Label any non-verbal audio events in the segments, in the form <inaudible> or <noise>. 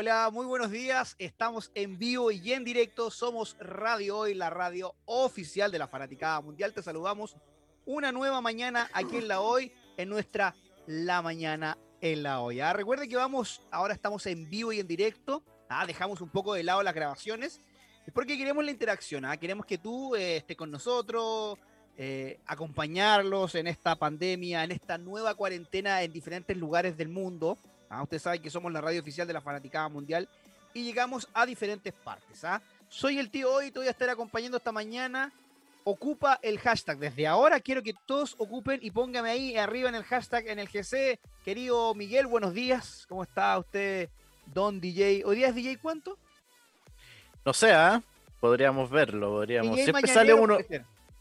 Hola, muy buenos días. Estamos en vivo y en directo. Somos Radio Hoy, la radio oficial de la Fanaticada Mundial. Te saludamos una nueva mañana aquí en la Hoy, en nuestra La Mañana en la Hoy. ¿ah? Recuerde que vamos, ahora estamos en vivo y en directo. ¿ah? Dejamos un poco de lado las grabaciones. porque queremos la interacción. ¿ah? Queremos que tú eh, estés con nosotros, eh, acompañarlos en esta pandemia, en esta nueva cuarentena en diferentes lugares del mundo. ¿Ah? Usted sabe que somos la radio oficial de la Fanaticada Mundial y llegamos a diferentes partes. ¿ah? Soy el tío hoy, te voy a estar acompañando esta mañana. Ocupa el hashtag. Desde ahora quiero que todos ocupen y póngame ahí arriba en el hashtag en el GC. Querido Miguel, buenos días. ¿Cómo está usted, Don DJ? ¿Hoy día es DJ cuánto? No sé, ¿ah? podríamos verlo. Podríamos. Siempre sale uno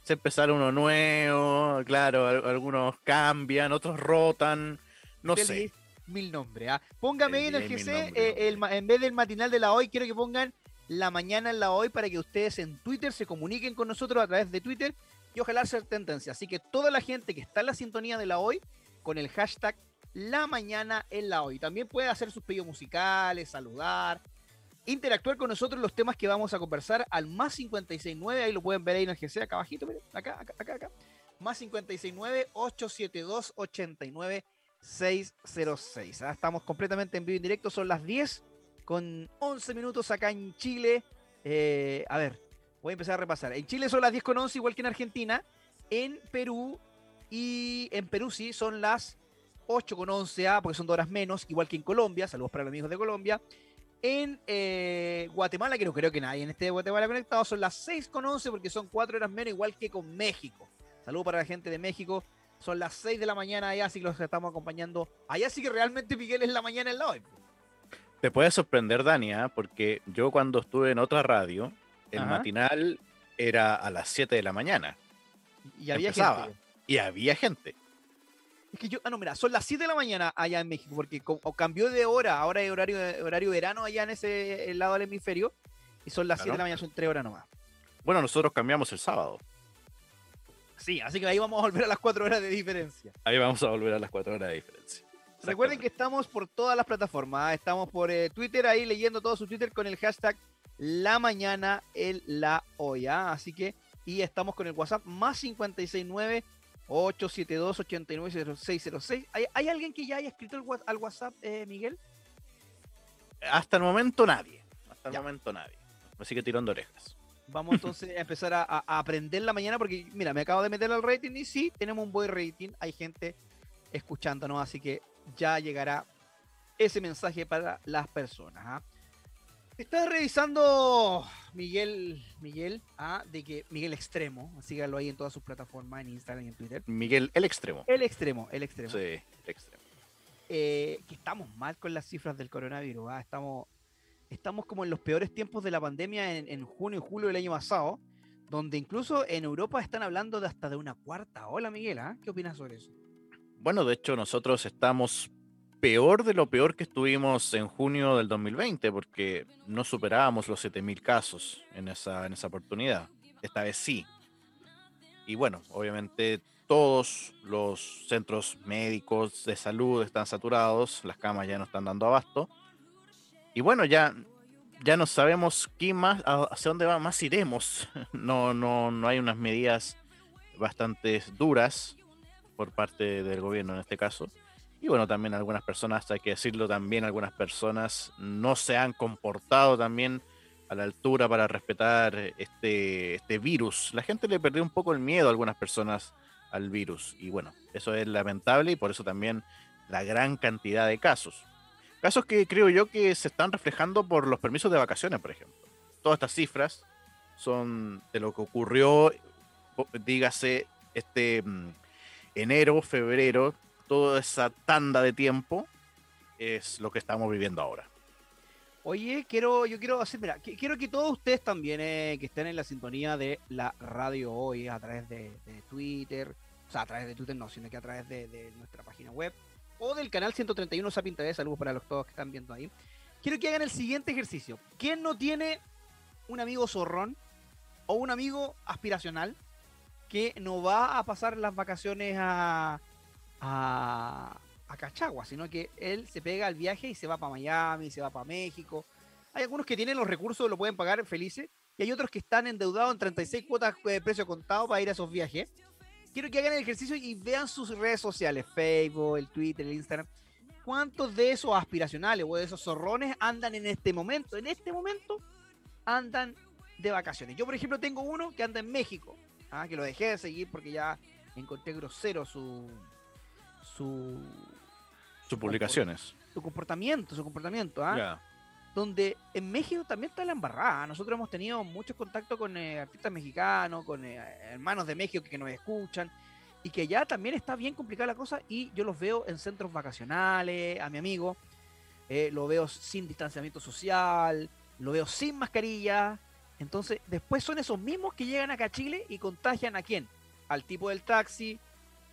siempre sale uno nuevo, claro, algunos cambian, otros rotan, no sé. Mil nombres, ¿ah? Póngame ahí en el GC, eh, en vez del matinal de la hoy, quiero que pongan la mañana en la hoy para que ustedes en Twitter se comuniquen con nosotros a través de Twitter y ojalá ser tendencia. Así que toda la gente que está en la sintonía de la hoy, con el hashtag la mañana en la hoy. También puede hacer sus pedidos musicales, saludar, interactuar con nosotros los temas que vamos a conversar al más 569, ahí lo pueden ver ahí en el GC, acá abajito, miren, acá, acá, acá, acá. Más 569 872 89606. estamos completamente en vivo y en directo, son las 10 con 11 minutos acá en Chile. Eh, a ver, voy a empezar a repasar. En Chile son las 10 con 11, igual que en Argentina. En Perú y en Perú sí son las 8 con 11 A, porque son dos horas menos, igual que en Colombia. Saludos para los amigos de Colombia. En eh, Guatemala, que no creo que nadie en este de Guatemala conectado, son las 6 con 11 porque son 4 horas menos, igual que con México. Saludos para la gente de México. Son las 6 de la mañana allá, así que los estamos acompañando. Allá sí que realmente Miguel es la mañana en la hoy. Te puede sorprender, Dania, ¿ah? porque yo cuando estuve en otra radio, el matinal era a las 7 de la mañana. Y había gente. Y había gente. Es que yo, ah, no, mira, son las 7 de la mañana allá en México, porque cambió de hora, ahora hay horario, horario verano allá en ese lado del hemisferio, y son las 7 de la mañana, son 3 horas nomás. Bueno, nosotros cambiamos el sábado. Sí, así que ahí vamos a volver a las 4 horas de diferencia. Ahí vamos a volver a las 4 horas de diferencia. Recuerden que estamos por todas las plataformas. Estamos por eh, Twitter ahí leyendo todo su Twitter con el hashtag La Mañana el La Olla. Así que, y estamos con el WhatsApp más 569 872 890606. ¿Hay, ¿Hay alguien que ya haya escrito al WhatsApp, eh, Miguel? Hasta el momento nadie. Hasta el momento nadie. Así que tirando orejas. Vamos entonces a empezar a, a, aprender la mañana porque, mira, me acabo de meter al rating y sí, tenemos un buen rating. Hay gente escuchándonos, así que ya llegará ese mensaje para las personas. ¿ah? Estás revisando Miguel, Miguel, ¿ah? de que Miguel Extremo, síganlo ahí en todas sus plataformas, en Instagram y en Twitter. Miguel el Extremo. El Extremo, el Extremo. Sí, el Extremo. Eh, que estamos mal con las cifras del coronavirus, ¿ah? estamos, estamos como en los peores tiempos de la pandemia en, junio y julio del año pasado, donde incluso en Europa están hablando de hasta de una cuarta ola, Miguel, ¿ah? ¿qué opinas sobre eso? Bueno, de hecho nosotros estamos peor de lo peor que estuvimos en junio del 2020, porque no superábamos los 7.000 casos en esa, en esa oportunidad. Esta vez sí. Y bueno, obviamente todos los centros médicos de salud están saturados, las camas ya no están dando abasto. Y bueno, ya, ya no sabemos qué más, hacia dónde va, más iremos. <laughs> No, no, no hay unas medidas bastante duras por parte del gobierno en este caso. Y bueno, también algunas personas, hay que decirlo también, algunas personas no se han comportado también a la altura para respetar este, este virus. La gente le perdió un poco el miedo a algunas personas al virus. Y bueno, eso es lamentable y por eso también la gran cantidad de casos. Casos que creo yo que se están reflejando por los permisos de vacaciones, por ejemplo. Todas estas cifras son de lo que ocurrió, dígase, este mm, enero, febrero, toda esa tanda de tiempo es lo que estamos viviendo ahora. Oye, quiero, yo quiero hacer, mira, quiero que todos ustedes también eh, que estén en la sintonía de la radio hoy a través de, Twitter, o sea, a través de Twitter no, sino que a través de, nuestra página web o del canal 131 Sapin TV, saludos para los todos que están viendo ahí. Quiero que hagan el siguiente ejercicio. ¿Quién no tiene un amigo zorrón o un amigo aspiracional que no va a pasar las vacaciones a, a, a Cachagua, sino que él se pega al viaje y se va para Miami, se va para México. Hay algunos que tienen los recursos, lo pueden pagar felices, y hay otros que están endeudados en 36 cuotas de precio contado para ir a esos viajes. Quiero que hagan el ejercicio y vean sus redes sociales, Facebook, el Twitter, el Instagram. ¿Cuántos de esos aspiracionales o de esos zorrones andan en este momento? En este momento andan de vacaciones. Yo, por ejemplo, tengo uno que anda en México, ¿ah? que lo dejé de seguir porque ya encontré grosero su, su sus publicaciones. Su comportamiento, su comportamiento, ¿ah? Donde en México también está la embarrada. Nosotros hemos tenido muchos contactos con eh, artistas mexicanos, con eh, hermanos de México que nos escuchan, y que ya también está bien complicada la cosa, y yo los veo en centros vacacionales, a mi amigo, eh, lo veo sin distanciamiento social, lo veo sin mascarilla. Entonces, después son esos mismos que llegan acá a Chile y contagian a quién? Al tipo del taxi,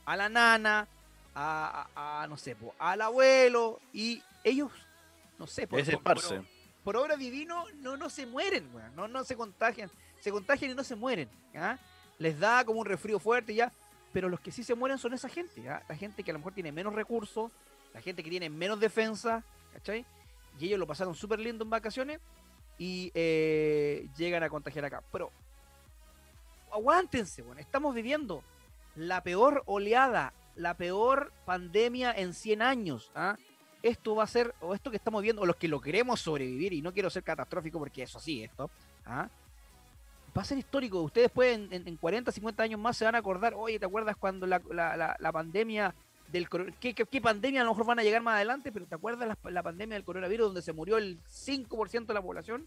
a la nana, a, no sé, al abuelo, y ellos, no sé, por, por, por, obra divino, no, no se mueren, no, no se contagian, se contagian y no se mueren, les da como un resfrío fuerte ya, pero los que sí se mueren son esa gente, la gente que a lo mejor tiene menos recursos, la gente que tiene menos defensa, ¿cachai? Y ellos lo pasaron súper lindo en vacaciones y eh, llegan a contagiar acá. Pero aguántense, bueno, estamos viviendo la peor oleada la peor pandemia en 100 años. ¿ah? Esto va a ser, o esto que estamos viendo, o los que lo queremos sobrevivir, y no quiero ser catastrófico porque eso sí, esto, ¿ah? va a ser histórico. Ustedes pueden, en, 40, 50 años más, se van a acordar, oye, ¿te acuerdas cuando la, pandemia del ¿qué, qué, pandemia a lo mejor van a llegar más adelante? Pero ¿te acuerdas la, pandemia del coronavirus donde se murió el 5% de la población?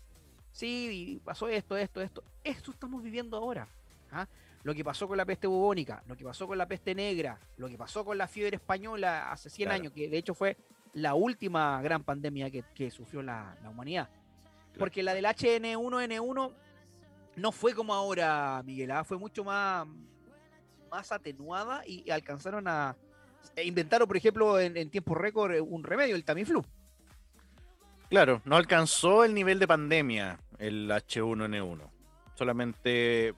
Sí, pasó esto, esto, esto. Esto estamos viviendo ahora. ¿ah? lo que pasó con la peste bubónica, lo que pasó con la peste negra, lo que pasó con la fiebre española hace 100 años, que de hecho fue la última gran pandemia que, sufrió la, humanidad. Porque la del HN1N1 no fue como ahora, Miguel, ¿ah? fue mucho más, más atenuada y alcanzaron a... E inventaron, por ejemplo, en, en tiempo récord eh, un remedio, el Tamiflu. Claro, no alcanzó el nivel de pandemia el H1N1. Solamente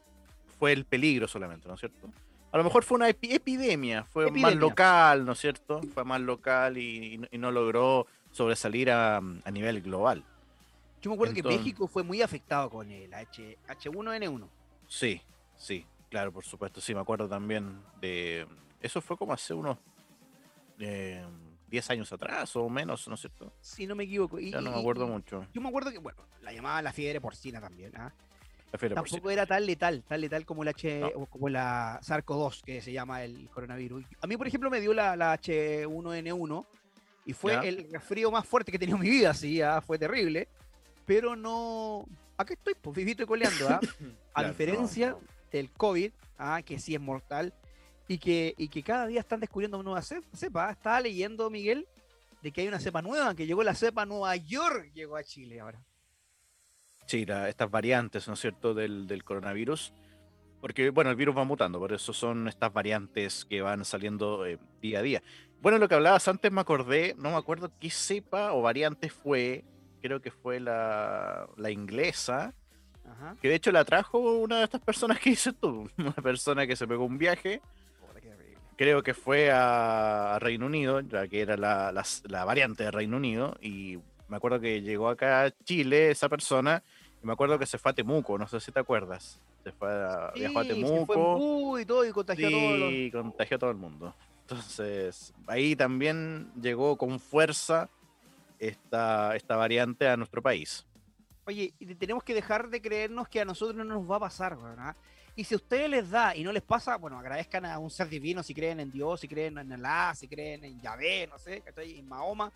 fue el peligro solamente, ¿no es cierto? A lo mejor fue una epidemia, fue más local, ¿no es cierto? Fue más local y, no logró sobresalir a, nivel global. Yo me acuerdo que México fue muy afectado con el H, H1N1. Sí, sí, claro, por supuesto. Sí, me acuerdo también de. Eso fue como hace unos eh, 10 años atrás o menos, ¿no es cierto? Sí, no me equivoco. ya no me acuerdo mucho. Yo me acuerdo que, bueno, la llamaba la fiebre porcina también, ¿ah? Tampoco era tan letal, tan letal como la H, como la SARS-CoV-2, que se llama el coronavirus. A mí, por ejemplo, me dio la, H1N1 y fue el resfrío más fuerte que he tenido en mi vida, sí, ¿ah? fue terrible. Pero no. Aquí estoy, pues vivito y coleando, ¿ah? <coughs> A diferencia del COVID, ¿ah? que sí es mortal, y que, y que cada día están descubriendo una nueva cepa. Estaba leyendo, Miguel, de que hay una cepa nueva, que llegó la cepa Nueva York, llegó a Chile ahora. Sí, estas variantes, ¿no es cierto?, del, coronavirus. Porque, bueno, el virus va mutando, por eso son estas variantes que van saliendo eh, día a día. Bueno, lo que hablabas antes me acordé, no me acuerdo qué cepa o variante fue, creo que fue la, inglesa, que de hecho la trajo una de estas personas que dices tú, <laughs> una persona que se pegó un viaje, creo que fue a Reino Unido, ya que era la, la variante de Reino Unido, y me acuerdo que llegó acá a Chile esa persona y me acuerdo que se fue a Temuco, no sé si te acuerdas. Se fue a, viajó a Temuco. y todo y contagió a todo. contagió a todo el mundo. Entonces, ahí también llegó con fuerza esta, esta variante a nuestro país. Oye, tenemos que dejar de creernos que a nosotros no nos va a pasar, ¿verdad? Y si a ustedes les da y no les pasa, bueno, agradezcan a un ser divino si creen en Dios, si creen en Alá, si creen en Yahvé, no sé, en Mahoma.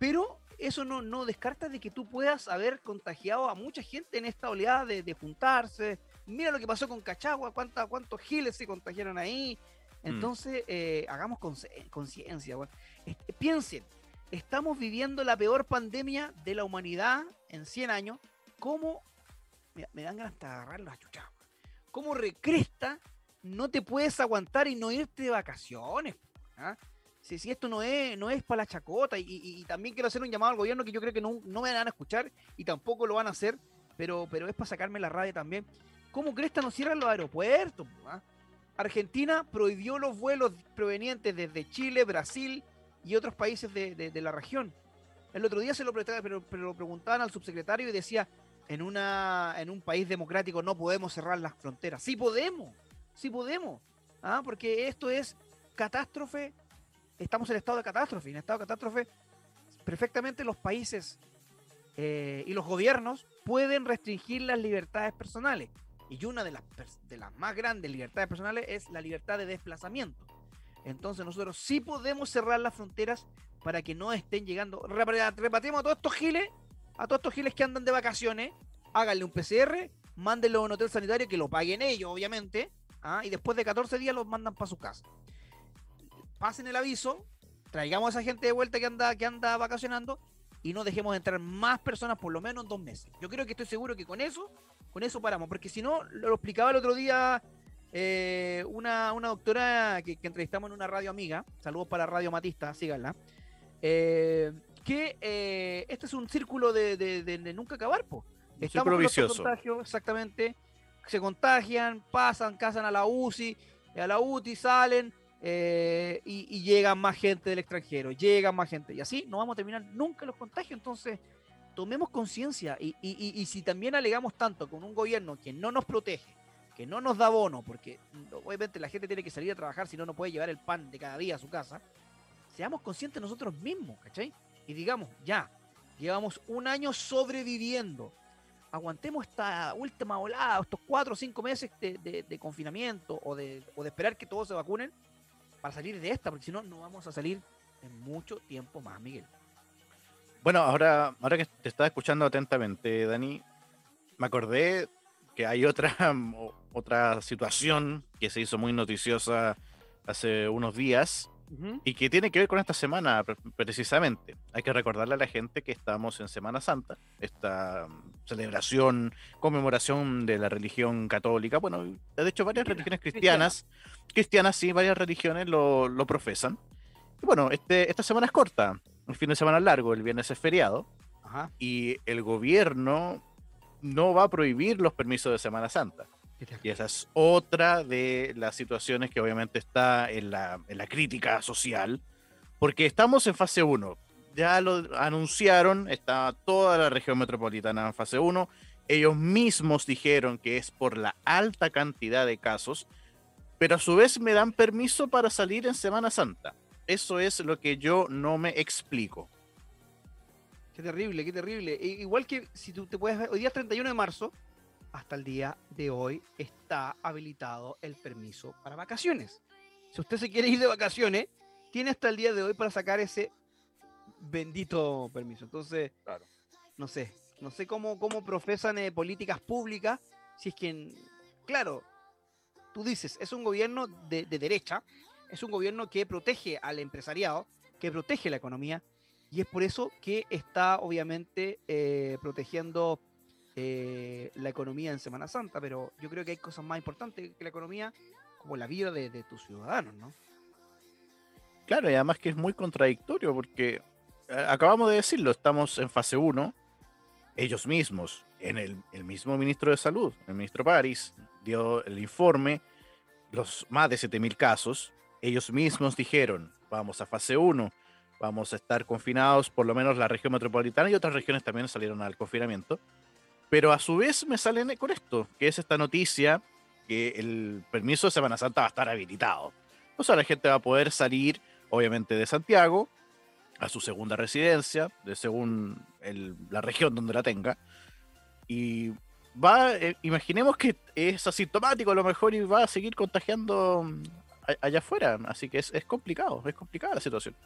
Pero eso no, no descarta de que tú puedas haber contagiado a mucha gente en esta oleada de, juntarse. Mira lo que pasó con Cachagua, cuánta, cuántos giles se contagiaron ahí. Mm. Entonces, eh, hagamos conciencia. piensen, estamos viviendo la peor pandemia de la humanidad en 100 años. ¿Cómo? me dan ganas de agarrar las chuchas. ¿Cómo recresta no te puedes aguantar y no irte de vacaciones? ¿ah? Si, esto no es, no es para la chacota, y, también quiero hacer un llamado al gobierno que yo creo que no, me van a escuchar y tampoco lo van a hacer, pero, pero es para sacarme la radio también. ¿Cómo Cresta no cierran los aeropuertos? Ah? Argentina prohibió los vuelos provenientes desde Chile, Brasil, y otros países de, la región. El otro día se lo preguntaban al subsecretario y decía, en, una, en un país democrático no podemos cerrar las fronteras. Sí podemos, sí podemos, ¿ah? porque esto es catástrofe, estamos en estado de catástrofe, en estado de catástrofe perfectamente los países eh, y los gobiernos pueden restringir las libertades personales. Y una de las, de las más grandes libertades personales es la libertad de desplazamiento. Entonces nosotros sí podemos cerrar las fronteras para que no estén llegando. Repatriemos a todos estos giles, a todos estos giles que andan de vacaciones, háganle un PCR, mándenlo a un hotel sanitario que lo paguen ellos, obviamente, ¿ah? y después de 14 días los mandan para su casa. Pasen el aviso, traigamos a esa gente de vuelta que anda, que anda vacacionando y no dejemos de entrar más personas por lo menos dos meses. Yo creo que estoy seguro que con eso, con eso paramos, porque si no, lo explicaba el otro día eh, una, doctora que, entrevistamos en una radio amiga, saludos para Radio Matista, síganla, eh, que eh, este es un círculo de, nunca acabar, po. Estamos vicioso. exactamente, se contagian, pasan, casan a la UCI, a la UTI salen, y, llegan más gente del extranjero, llegan más gente, y así no vamos a terminar nunca los contagios. Entonces, tomemos conciencia, y, y, si también alegamos tanto con un gobierno que no nos protege, que no nos da bono, porque obviamente la gente tiene que salir a trabajar, si no, no puede llevar el pan de cada día a su casa, seamos conscientes nosotros mismos, ¿cachai? Y digamos, ya, llevamos un año sobreviviendo, aguantemos esta última olada, estos cuatro o cinco meses de, confinamiento o de, o de esperar que todos se vacunen para salir de esta, porque si no, no vamos a salir en mucho tiempo más, Miguel. Bueno, ahora, ahora que te estaba escuchando atentamente, Dani, me acordé que hay otra, <laughs> otra situación que se hizo muy noticiosa hace unos días y que tiene que ver con esta semana precisamente. Hay que recordarle a la gente que estamos en Semana Santa, esta mm, celebración, conmemoración de la religión católica. Bueno, de hecho varias religiones cristianas, cristianas sí, varias religiones lo, lo profesan. Y bueno, este, esta semana es corta, el fin de semana largo, el viernes es feriado. Y el gobierno no va a prohibir los permisos de Semana Santa. Y esa es otra de las situaciones que obviamente está en la, en la crítica social, porque estamos en fase 1. Ya lo anunciaron, está toda la región metropolitana en fase 1. Ellos mismos dijeron que es por la alta cantidad de casos, pero a su vez me dan permiso para salir en Semana Santa. Eso es lo que yo no me explico. Qué terrible, qué terrible. igual que si tú te puedes ver, hoy día es 31 de marzo, hasta el día de hoy está habilitado el permiso para vacaciones. Si usted se quiere ir de vacaciones, tiene hasta el día de hoy para sacar ese bendito permiso. Entonces, no sé, no sé cómo, cómo profesan eh, políticas públicas, si es que, claro, tú dices, es un gobierno de, derecha, es un gobierno que protege al empresariado, que protege la economía, y es por eso que está obviamente eh, protegiendo eh, la economía en Semana Santa, pero yo creo que hay cosas más importantes que la economía, como la vida de, tus ciudadanos, ¿no? Claro, y además que es muy contradictorio porque eh, acabamos de decirlo, estamos en fase 1, ellos mismos, en el, el, mismo ministro de Salud, el ministro París, dio el informe, los más de 7.000 casos, ellos mismos dijeron, vamos a fase 1, vamos a estar confinados, por lo menos la región metropolitana y otras regiones también salieron al confinamiento. Pero a su vez me salen con esto, que es esta noticia que el permiso de Semana Santa va a estar habilitado. O sea, la gente va a poder salir, obviamente, de Santiago a su segunda residencia, de según la región donde la tenga. Y va, eh, imaginemos que es asintomático a lo mejor y va a seguir contagiando mm, allá afuera. Así que es, es complicado, es complicada la situación.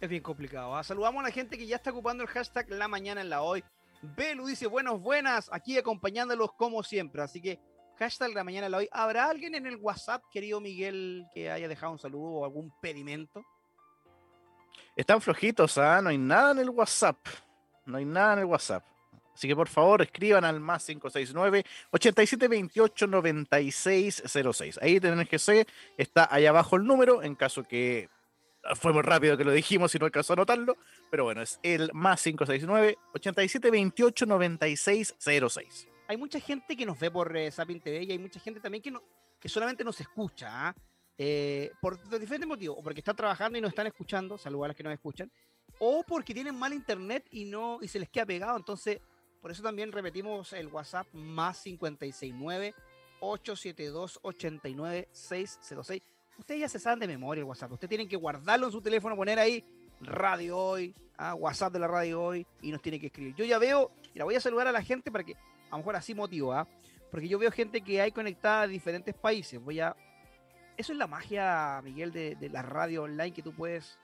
Es bien complicado. ¿ah? Saludamos a la gente que ya está ocupando el hashtag La Mañana en la Hoy. Belu dice buenos, buenas, aquí acompañándolos como siempre. Así que hashtag La Mañana la Hoy. ¿Habrá alguien en el WhatsApp, querido Miguel, que haya dejado un saludo o algún pedimento? Están flojitos, ¿ah? No hay nada en el WhatsApp. No hay nada en el WhatsApp. Así que por favor escriban al más 569 8728 9606. Ahí en el GC está ahí abajo el número en caso que fue muy rápido que lo dijimos y no alcanzó a notarlo, pero bueno, es el más 569 8728 9606. Hay mucha gente que nos ve por eh, Sapin TV y hay mucha gente también que, no, que solamente nos escucha. ¿ah? eh, por diferentes motivos, o porque están trabajando y no están escuchando, salvo a las que no escuchan, o porque tienen mal internet y no y se les queda pegado. Entonces, por eso también repetimos el WhatsApp más 569 872 89606. Ustedes ya se saben de memoria el WhatsApp. Ustedes tienen que guardarlo en su teléfono, poner ahí radio hoy, ah, WhatsApp de la radio hoy y nos tiene que escribir. Yo ya veo, y la voy a saludar a la gente para que a lo mejor así motiva, ¿ah? porque yo veo gente que hay conectada a diferentes países. Voy a eso es la magia, Miguel, de, la radio online que tú puedes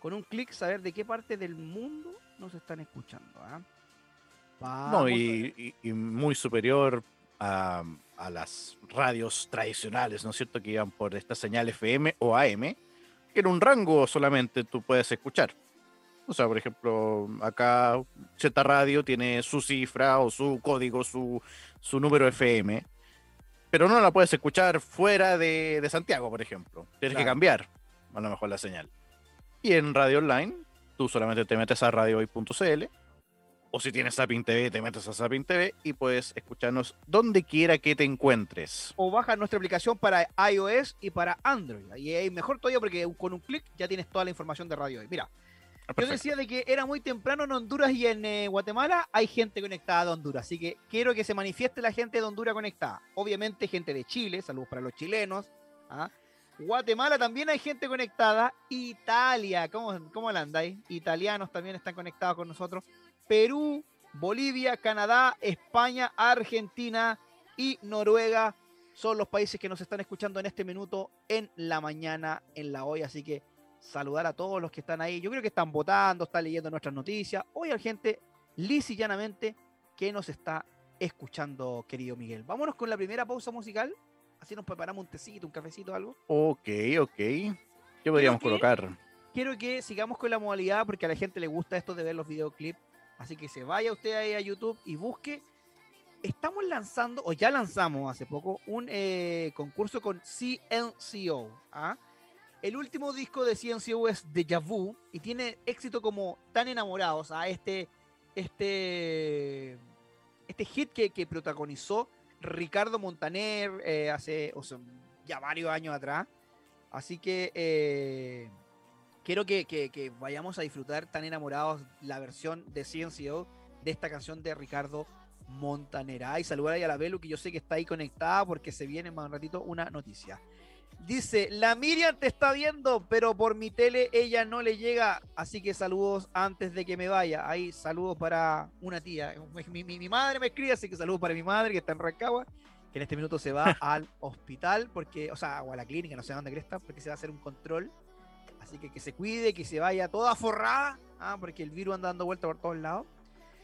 con un clic saber de qué parte del mundo nos están escuchando. ¿ah? No, y, muy superior a, las radios tradicionales, ¿no es cierto? Que iban por esta señal FM o AM, que en un rango solamente tú puedes escuchar. O sea, por ejemplo, acá Z Radio tiene su cifra o su código, su, su número FM pero no la puedes escuchar fuera de, Santiago, por ejemplo. Tienes que cambiar a lo mejor la señal. Y en radio online, tú solamente te metes a radiohoy.cl o si tienes Sapin TV, te metes a Sapin TV y puedes escucharnos donde quiera que te encuentres. O baja nuestra aplicación para iOS y para Android. Y es mejor todavía porque con un clic ya tienes toda la información de Radio Hoy. Mira, yo decía de que era muy temprano en Honduras y en eh, Guatemala hay gente conectada de Honduras, así que quiero que se manifieste la gente de Honduras conectada. Obviamente gente de Chile, saludos para los chilenos. ¿ah? Guatemala también hay gente conectada. Italia, ¿cómo, cómo la andáis? Italianos también están conectados con nosotros. Perú, Bolivia, Canadá, España, Argentina y Noruega son los países que nos están escuchando en este minuto en la mañana en la hoy, así que saludar a todos los que están ahí. Yo creo que están votando, están leyendo nuestras noticias. Hoy hay gente lisa y llanamente que nos está escuchando, querido Miguel. Vámonos con la primera pausa musical. Así nos preparamos un tecito, un cafecito, algo. Ok, ok. ¿Qué podríamos colocar? Quiero que sigamos con la modalidad porque a la gente le gusta esto de ver los videoclips. Así que se vaya usted ahí a YouTube y busque. Estamos lanzando, o ya lanzamos hace poco, un eh, concurso con CNCO. ¿ah? El último disco de CNCO es Deja Vu y tiene éxito como Tan Enamorados a este, este, este hit que, protagonizó Ricardo Montaner eh, hace ya varios años atrás. Así que eh, quiero que, vayamos a disfrutar Tan Enamorados la versión de CNCO de esta canción de Ricardo Montaner. Y saludar a la Belu que yo sé que está ahí conectada porque se viene más un ratito una noticia. Dice, la Miriam te está viendo, pero por mi tele ella no le llega, así que saludos antes de que me vaya. Ahí saludos para una tía. Mi, madre me escribe, así que saludos para mi madre que está en Rancagua, que en este minuto se va <laughs> al hospital, porque, o sea, o a la clínica, no sé dónde está, porque se va a hacer un control. Así que que se cuide, que se vaya toda forrada, ah, porque el virus anda dando vuelta por todos lados.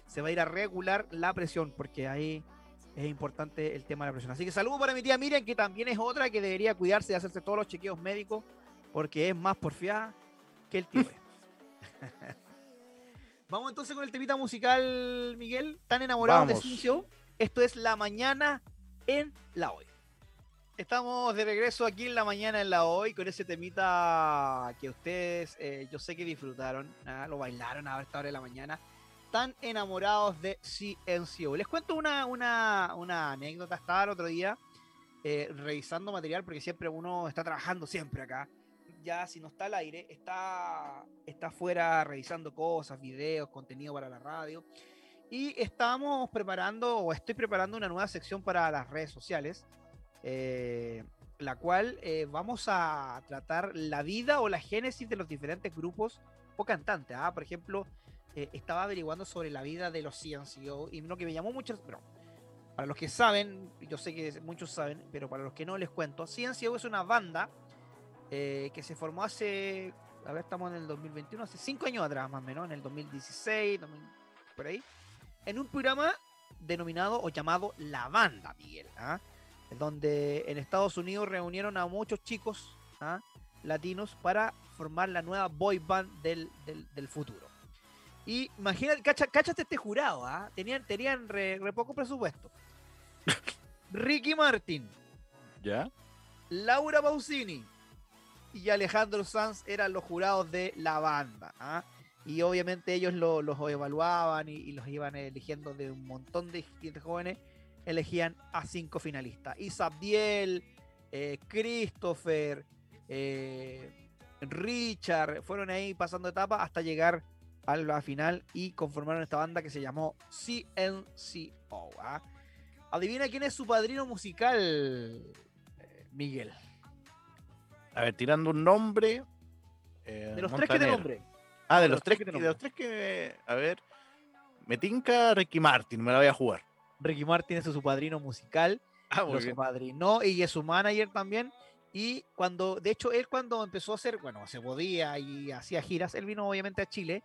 Se va a ir a regular la presión, porque ahí es importante el tema de la presión. Así que saludo para mi tía Miriam, que también es otra que debería cuidarse y hacerse todos los chequeos médicos, porque es más porfiada que el tío. <laughs> Vamos entonces con el temita musical, Miguel. Tan enamorado de Cincio. Esto es La Mañana en la Hoy. Estamos de regreso aquí en La Mañana en la Hoy con ese temita que ustedes, eh, yo sé que disfrutaron, lo bailaron a esta hora de la mañana están enamorados de CNCO. Les cuento una, una, una anécdota. Estaba el otro día eh, revisando material porque siempre uno está trabajando siempre acá. Ya si no está al aire, está, está afuera revisando cosas, videos, contenido para la radio. Y estamos preparando, o estoy preparando una nueva sección para las redes sociales, eh, la cual eh, vamos a tratar la vida o la génesis de los diferentes grupos o cantantes. ¿ah? Por ejemplo, eh, estaba averiguando sobre la vida de los CNCO y lo que me llamó mucho, pero para los que saben, yo sé que muchos saben, pero para los que no les cuento, CNCO es una banda que se formó hace, a ver, estamos en el 2021, hace cinco años atrás más o menos, en el 2016, por ahí, en un programa denominado o llamado La Banda, Miguel, ¿ah? Donde en Estados Unidos reunieron a muchos chicos ¿ah? latinos para formar la nueva boy band del, del futuro. Y imagínate, cacha, cáchate este jurado, ¿ah? Tenían, tenían re, poco presupuesto. <laughs> Ricky Martin. ¿Ya? Laura Pausini y Alejandro Sanz eran los jurados de la banda. ¿ah? Y obviamente ellos los evaluaban y, los iban eligiendo de un montón de, jóvenes. Elegían a cinco finalistas. Isabel, eh, Christopher, eh, Richard, fueron ahí pasando etapas hasta llegar a la final y conformaron esta banda que se llamó CNCO. ¿ah? Adivina quién es su padrino musical, eh, Miguel. A ver, tirando un nombre. eh, de los tres que te nombré. Ah, de, los, tres que, de los tres que. A ver. Me tinca Ricky Martin, me la voy a jugar. Ricky Martin es su padrino musical. Ah, muy lo y es su manager también. Y cuando, de hecho, él cuando empezó a hacer, bueno, se podía y hacía giras, él vino obviamente a Chile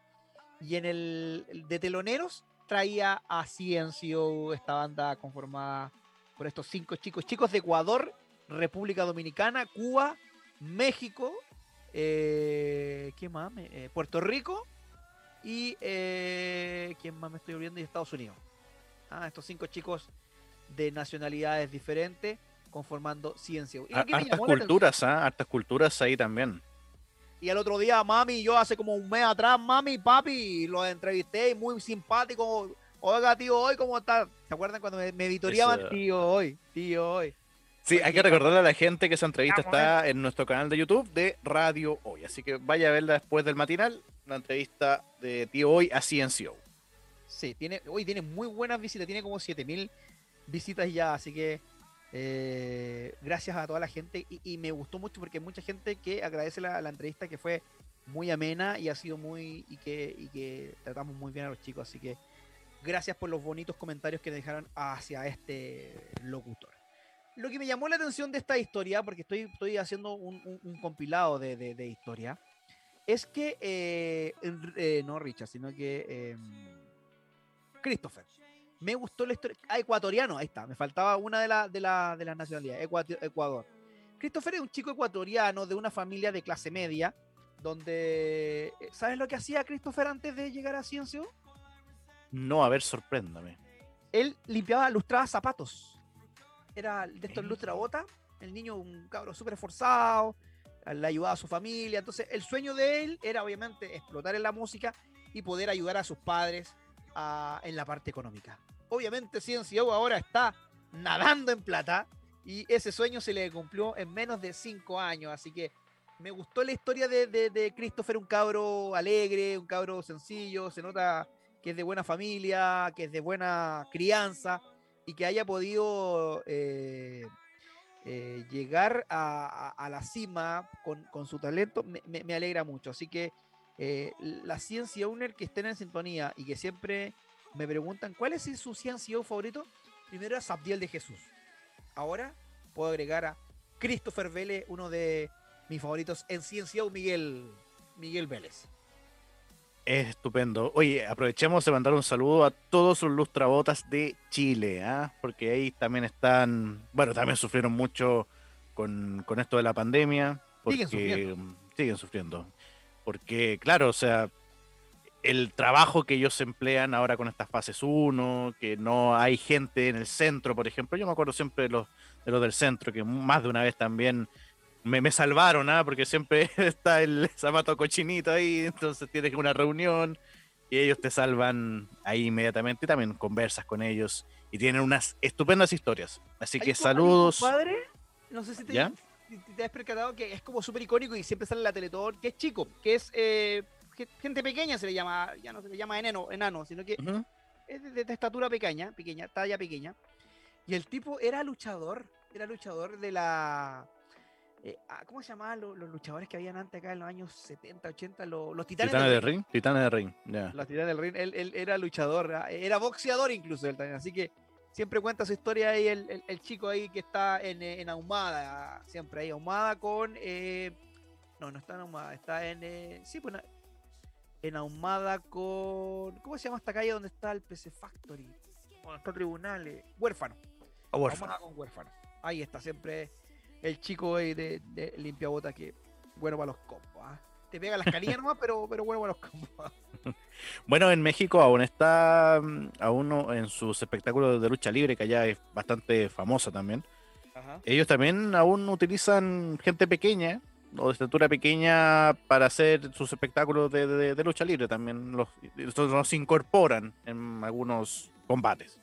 y en el de teloneros traía a Ciencio, esta banda conformada por estos cinco chicos, chicos de Ecuador, República Dominicana, Cuba, México, eh, ¿quién más? Eh, Puerto Rico y eh, ¿quién más me estoy olvidando? Y Estados Unidos. Ah, estos cinco chicos de nacionalidades diferentes conformando ciencia. Y hartas culturas, ¿ah? Hartas culturas ahí también. Y el otro día, mami, yo hace como un mes atrás, mami, papi, los entrevisté y muy simpático. Oiga, tío, hoy, ¿cómo está? ¿Se acuerdan cuando me, editoriaban? Tío, hoy, tío, hoy. Sí, hay que recordarle a la gente que esa entrevista está en nuestro canal de YouTube de Radio Hoy. Así que vaya a verla después del matinal, la entrevista de Tío Hoy a Ciencio. Sí, tiene, hoy tiene muy buenas visitas, tiene como 7000 visitas ya, así que eh, gracias a toda la gente y, me gustó mucho porque hay mucha gente que agradece la, entrevista que fue muy amena y ha sido muy y que, y que tratamos muy bien a los chicos así que gracias por los bonitos comentarios que dejaron hacia este locutor. Lo que me llamó la atención de esta historia porque estoy, estoy haciendo un, compilado de, de, historia es que eh, eh, no Richard sino que em, Christopher me gustó la historia. Ah, ecuatoriano, ahí está. Me faltaba una de, la, de, la, de las nacionalidades. Ecuador. Christopher es un chico ecuatoriano de una familia de clase media. Donde. Eh, ¿Sabes lo que hacía Christopher antes de llegar a Ciencio? No, a ver, sorpréndame. Él limpiaba, lustraba zapatos. Era de estos lustrabota. El niño, un cabro súper esforzado. Le ayudaba a su familia. Entonces, el sueño de él era obviamente explotar en la música y poder ayudar a sus padres en la parte económica. Obviamente CNCO ahora está nadando en plata y ese sueño se le cumplió en menos de cinco años, así que me gustó la historia de, de, Christopher, un cabro alegre, un cabro sencillo, se nota que es de buena familia, que es de buena crianza y que haya podido eh, eh, llegar a, la cima con, su talento, me, alegra mucho. Así que eh, la ciencia owner que estén en sintonía y que siempre me preguntan cuál es su ciencia favorito, primero es Abdiel de Jesús. Ahora puedo agregar a Christopher Vélez, uno de mis favoritos en ciencia, Miguel, Miguel Vélez. Es estupendo. Oye, aprovechemos de mandar un saludo a todos los lustrabotas de Chile, ¿ah? porque ahí también están, bueno, también sufrieron mucho con, con esto de la pandemia, porque siguen sufriendo porque, claro, o sea, el trabajo que ellos emplean ahora con estas fases 1, que no hay gente en el centro, por ejemplo, yo me acuerdo siempre de los, de los del centro, que más de una vez también me, me salvaron, ¿ah? porque siempre <laughs> está el zapato cochinito ahí, entonces tienes una reunión y ellos te salvan ahí inmediatamente y también conversas con ellos y tienen unas estupendas historias. Así que saludos. Padre, no sé si te, ¿Ya? Te has percatado que es como súper icónico y siempre sale en la Teletón, que es chico, que es eh, gente pequeña, se le llama, ya no se le llama enano, enano sino que es de, estatura pequeña, pequeña, talla pequeña. Y el tipo era luchador, era luchador de la... Eh, ah, ¿Cómo se llamaban los, luchadores que habían antes acá en los años 70, 80? Los, titanes, titanes del ring. Titanes de ring, Los titanes del ring. Él, él, era luchador, ah, era boxeador incluso él también. Así que siempre cuenta su historia ahí el, el, chico ahí que está en, en, Ahumada, siempre ahí, Ahumada con... Eh, no, no está en Ahumada, está en... Eh, sí, pues en Ahumada con... ¿Cómo se llama esta calle donde está el PC Factory? Donde está el tribunal, eh, huérfano. Ah, huérfano. Ahumada con huérfano. Ahí está siempre el chico ahí de, de limpia bota que bueno para los combos. ¿ah? Te pega las canillas <laughs> nomás, pero, pero bueno para los combos. Bueno, en México aún está mm, aún en sus espectáculos de lucha libre, que allá es bastante famosa también. Ellos también aún utilizan gente pequeña o de estatura pequeña para hacer sus espectáculos de, lucha libre. También los, los incorporan en algunos combates.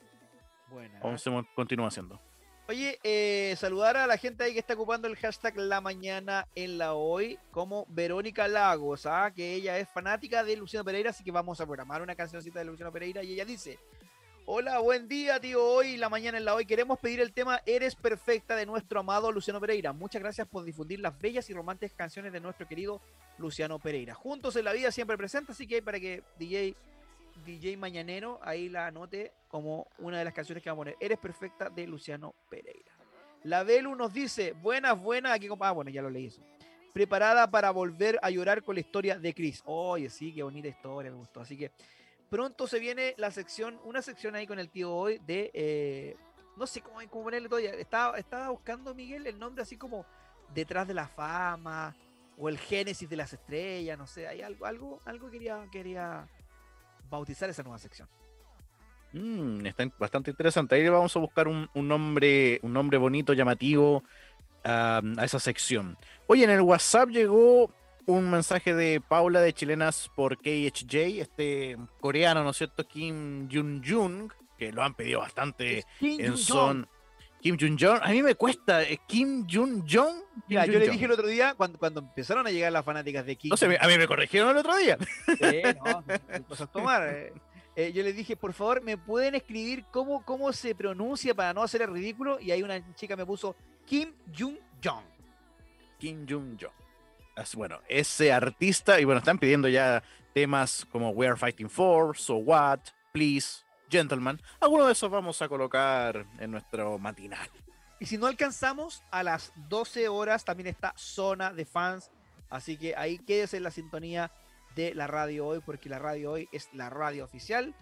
Bueno. Vamos a continuar haciendo. Oye, eh, saludar a la gente ahí que está ocupando el hashtag La Mañana en la Hoy, como Verónica Lagos, ¿ah? que ella es fanática de Luciano Pereira, así que vamos a programar una cancioncita de Luciano Pereira y ella dice, hola, buen día tío, hoy La Mañana en la Hoy queremos pedir el tema Eres Perfecta de nuestro amado Luciano Pereira. Muchas gracias por difundir las bellas y románticas canciones de nuestro querido Luciano Pereira. Juntos en la vida siempre presente, así que para que DJ DJ Mañanero, ahí la anote como una de las canciones que va a poner. Eres perfecta de Luciano Pereira. La Belu nos dice, buenas, buenas, aquí Ah, bueno, ya lo leí eso. Preparada para volver a llorar con la historia de Chris. Oye, sí, qué bonita historia, me gustó. Así que pronto se viene la sección, una sección ahí con el tío hoy de, eh, no sé cómo, cómo ponerle todavía. Estaba, estaba buscando, Miguel, el nombre así como detrás de la fama o el génesis de las estrellas, no sé, hay algo, algo, algo quería, quería bautizar esa nueva sección. Mm, está bastante interesante. Ahí vamos a buscar un, nombre, un nombre bonito, llamativo a esa sección. Oye, en el WhatsApp llegó un mensaje de Paula de Chilenas por KHJ, este coreano, ¿no es cierto? Kim Jun Jung, que lo han pedido bastante en son. Kim Jun Jong, a mí me cuesta, Kim Jun Jong. yo le dije el otro día, cuando, cuando empezaron a llegar las fanáticas de Kim. No sé, a mí me corrigieron el otro día. Sí, no, <laughs> tomar. Eh. Eh, yo les dije, por favor, ¿me pueden escribir cómo, cómo se pronuncia para no hacer el ridículo? Y ahí una chica me puso Kim Jun Jong. Kim Jun Jong. Bueno, ese artista, y bueno, están pidiendo ya temas como We Are Fighting For, So What, Please, Gentleman. Algunos de esos vamos a colocar en nuestro matinal. Y si no alcanzamos, a las 12 horas también está Zona de Fans. Así que ahí quédese en la sintonía de la radio hoy, porque la radio hoy es la radio oficial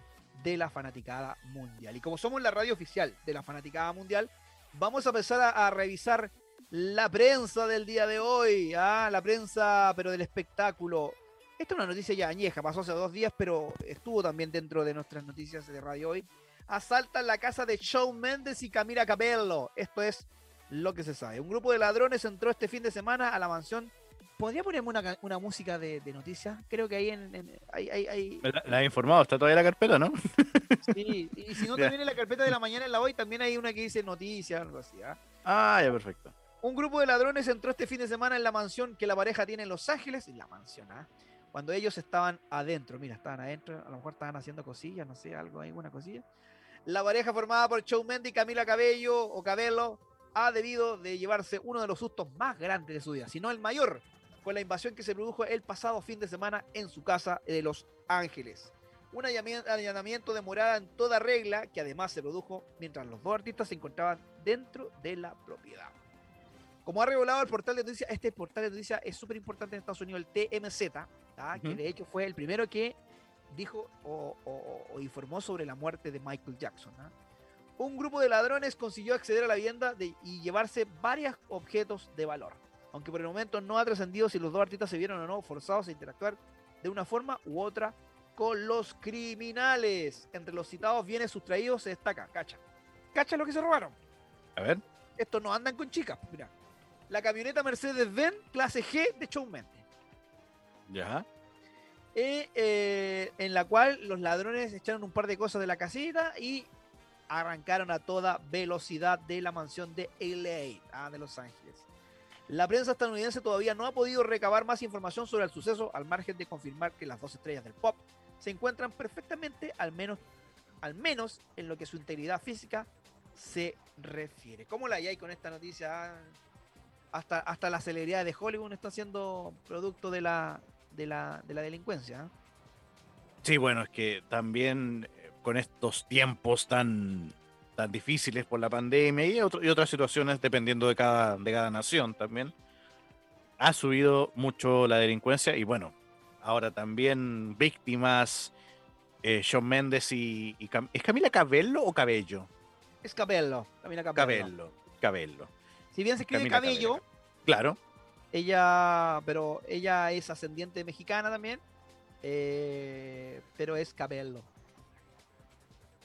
de la fanaticada mundial. Y como somos la radio oficial de la fanaticada mundial, vamos a empezar a, revisar la prensa del día de hoy, ¿ah? la prensa pero del espectáculo. Esta es una noticia ya añeja, pasó hace dos días, pero estuvo también dentro de nuestras noticias de radio hoy. Asaltan la casa de Shawn Mendes y Camila Cabello. Esto es lo que se sabe. Un grupo de ladrones entró este fin de semana a la mansión. ¿Podría ponerme una, música de, noticias? Creo que ahí en. La, he informado, está todavía la carpeta, ¿no? <laughs> Sí, y si no, también en la carpeta de la mañana en la hoy también hay una que dice noticias, algo así. ¿ah? ah, ya, perfecto. Un grupo de ladrones entró este fin de semana en la mansión que la pareja tiene en Los Ángeles. Y la mansión, ¿ah? Cuando ellos estaban adentro, mira, estaban adentro, a lo mejor estaban haciendo cosillas, no sé, algo, alguna cosilla. La pareja formada por Show Mendy y Camila Cabello o Cabello ha debido de llevarse uno de los sustos más grandes de su vida, si no el mayor, con la invasión que se produjo el pasado fin de semana en su casa de Los Ángeles. Un allanamiento de morada en toda regla que además se produjo mientras los dos artistas se encontraban dentro de la propiedad. Como ha revelado el portal de noticias, este portal de noticias es súper importante en Estados Unidos, el TMZ, que de hecho fue el primero que dijo o, informó sobre la muerte de Michael Jackson. Un grupo de ladrones consiguió acceder a la vivienda y llevarse varios objetos de valor, aunque por el momento no ha trascendido si los dos artistas se vieron o no forzados a interactuar de una forma u otra con los criminales. Entre los citados bienes sustraídos se destaca, cacha. Cacha lo que se robaron. A ver. Estos no andan con chicas, mira. La camioneta Mercedes-Benz clase G de Shawn ya. Eh, en la cual los ladrones echaron un par de cosas de la casita y arrancaron a toda velocidad de la mansión de LA, ah, de Los Ángeles. La prensa estadounidense todavía no ha podido recabar más información sobre el suceso, al margen de confirmar que las dos estrellas del pop se encuentran perfectamente, al menos, al menos en lo que su integridad física se refiere. ¿Cómo la hay con esta noticia? Hasta, hasta la celebridad de Hollywood está siendo producto de la, de la, de la delincuencia. ¿eh? Sí, bueno, es que también eh, con estos tiempos tan, tan difíciles por la pandemia y, y otras situaciones dependiendo de cada, de cada nación también, ha subido mucho la delincuencia y bueno, ahora también víctimas, eh, Shawn Mendes y, ¿Es Camila Cabello o Cabello? Es Cabello, Camila Cabello. Cabello, Si bien se escribe Cabello, claro. Ella, pero ella es ascendiente mexicana también, eh, pero es Cabello.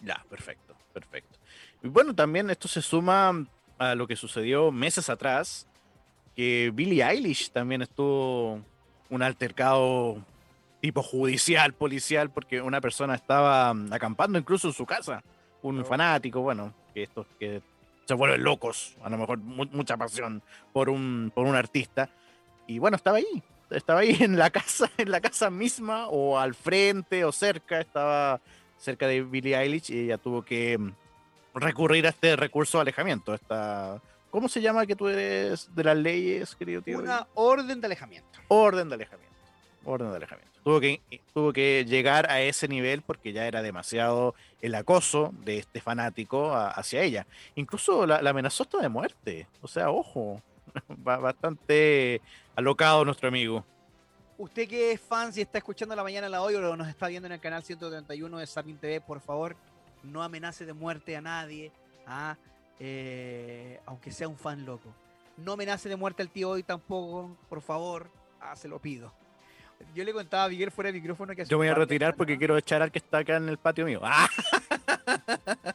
Ya, perfecto, perfecto. Y bueno, también esto se suma a lo que sucedió meses atrás, que Billie Eilish también estuvo un altercado tipo judicial, policial, porque una persona estaba acampando incluso en su casa, un oh. fanático, bueno, que estos que se vuelven locos, a lo mejor mucha pasión por un, por un artista. Y bueno, estaba ahí, estaba ahí <laughs> en la casa, en la casa misma, o al frente, o cerca, estaba cerca de Billie Eilish y ella tuvo que mm, recurrir a este recurso de alejamiento. Esta, ¿Cómo se llama que tú eres de las leyes, querido tío? Una orden de alejamiento. Orden de alejamiento. Orden de alejamiento. Tuvo que, tuvo que llegar a ese nivel porque ya era demasiado el acoso de este fanático hacia ella. Incluso la, amenazó hasta de muerte. O sea, ojo, <laughs> bastante alocado nuestro amigo. Usted que es fan, si está escuchando la mañana la hoy o nos está viendo en el canal 131 de Sapin TV, por favor, no amenace de muerte a nadie, ¿ah? eh, aunque sea un fan loco. No amenace de muerte al tío hoy tampoco, por favor, ah, se lo pido. Yo le contaba a Miguel fuera de micrófono que... Yo voy a retirar porque quiero echar al que está acá en el patio mío. ¡Ah! <laughs>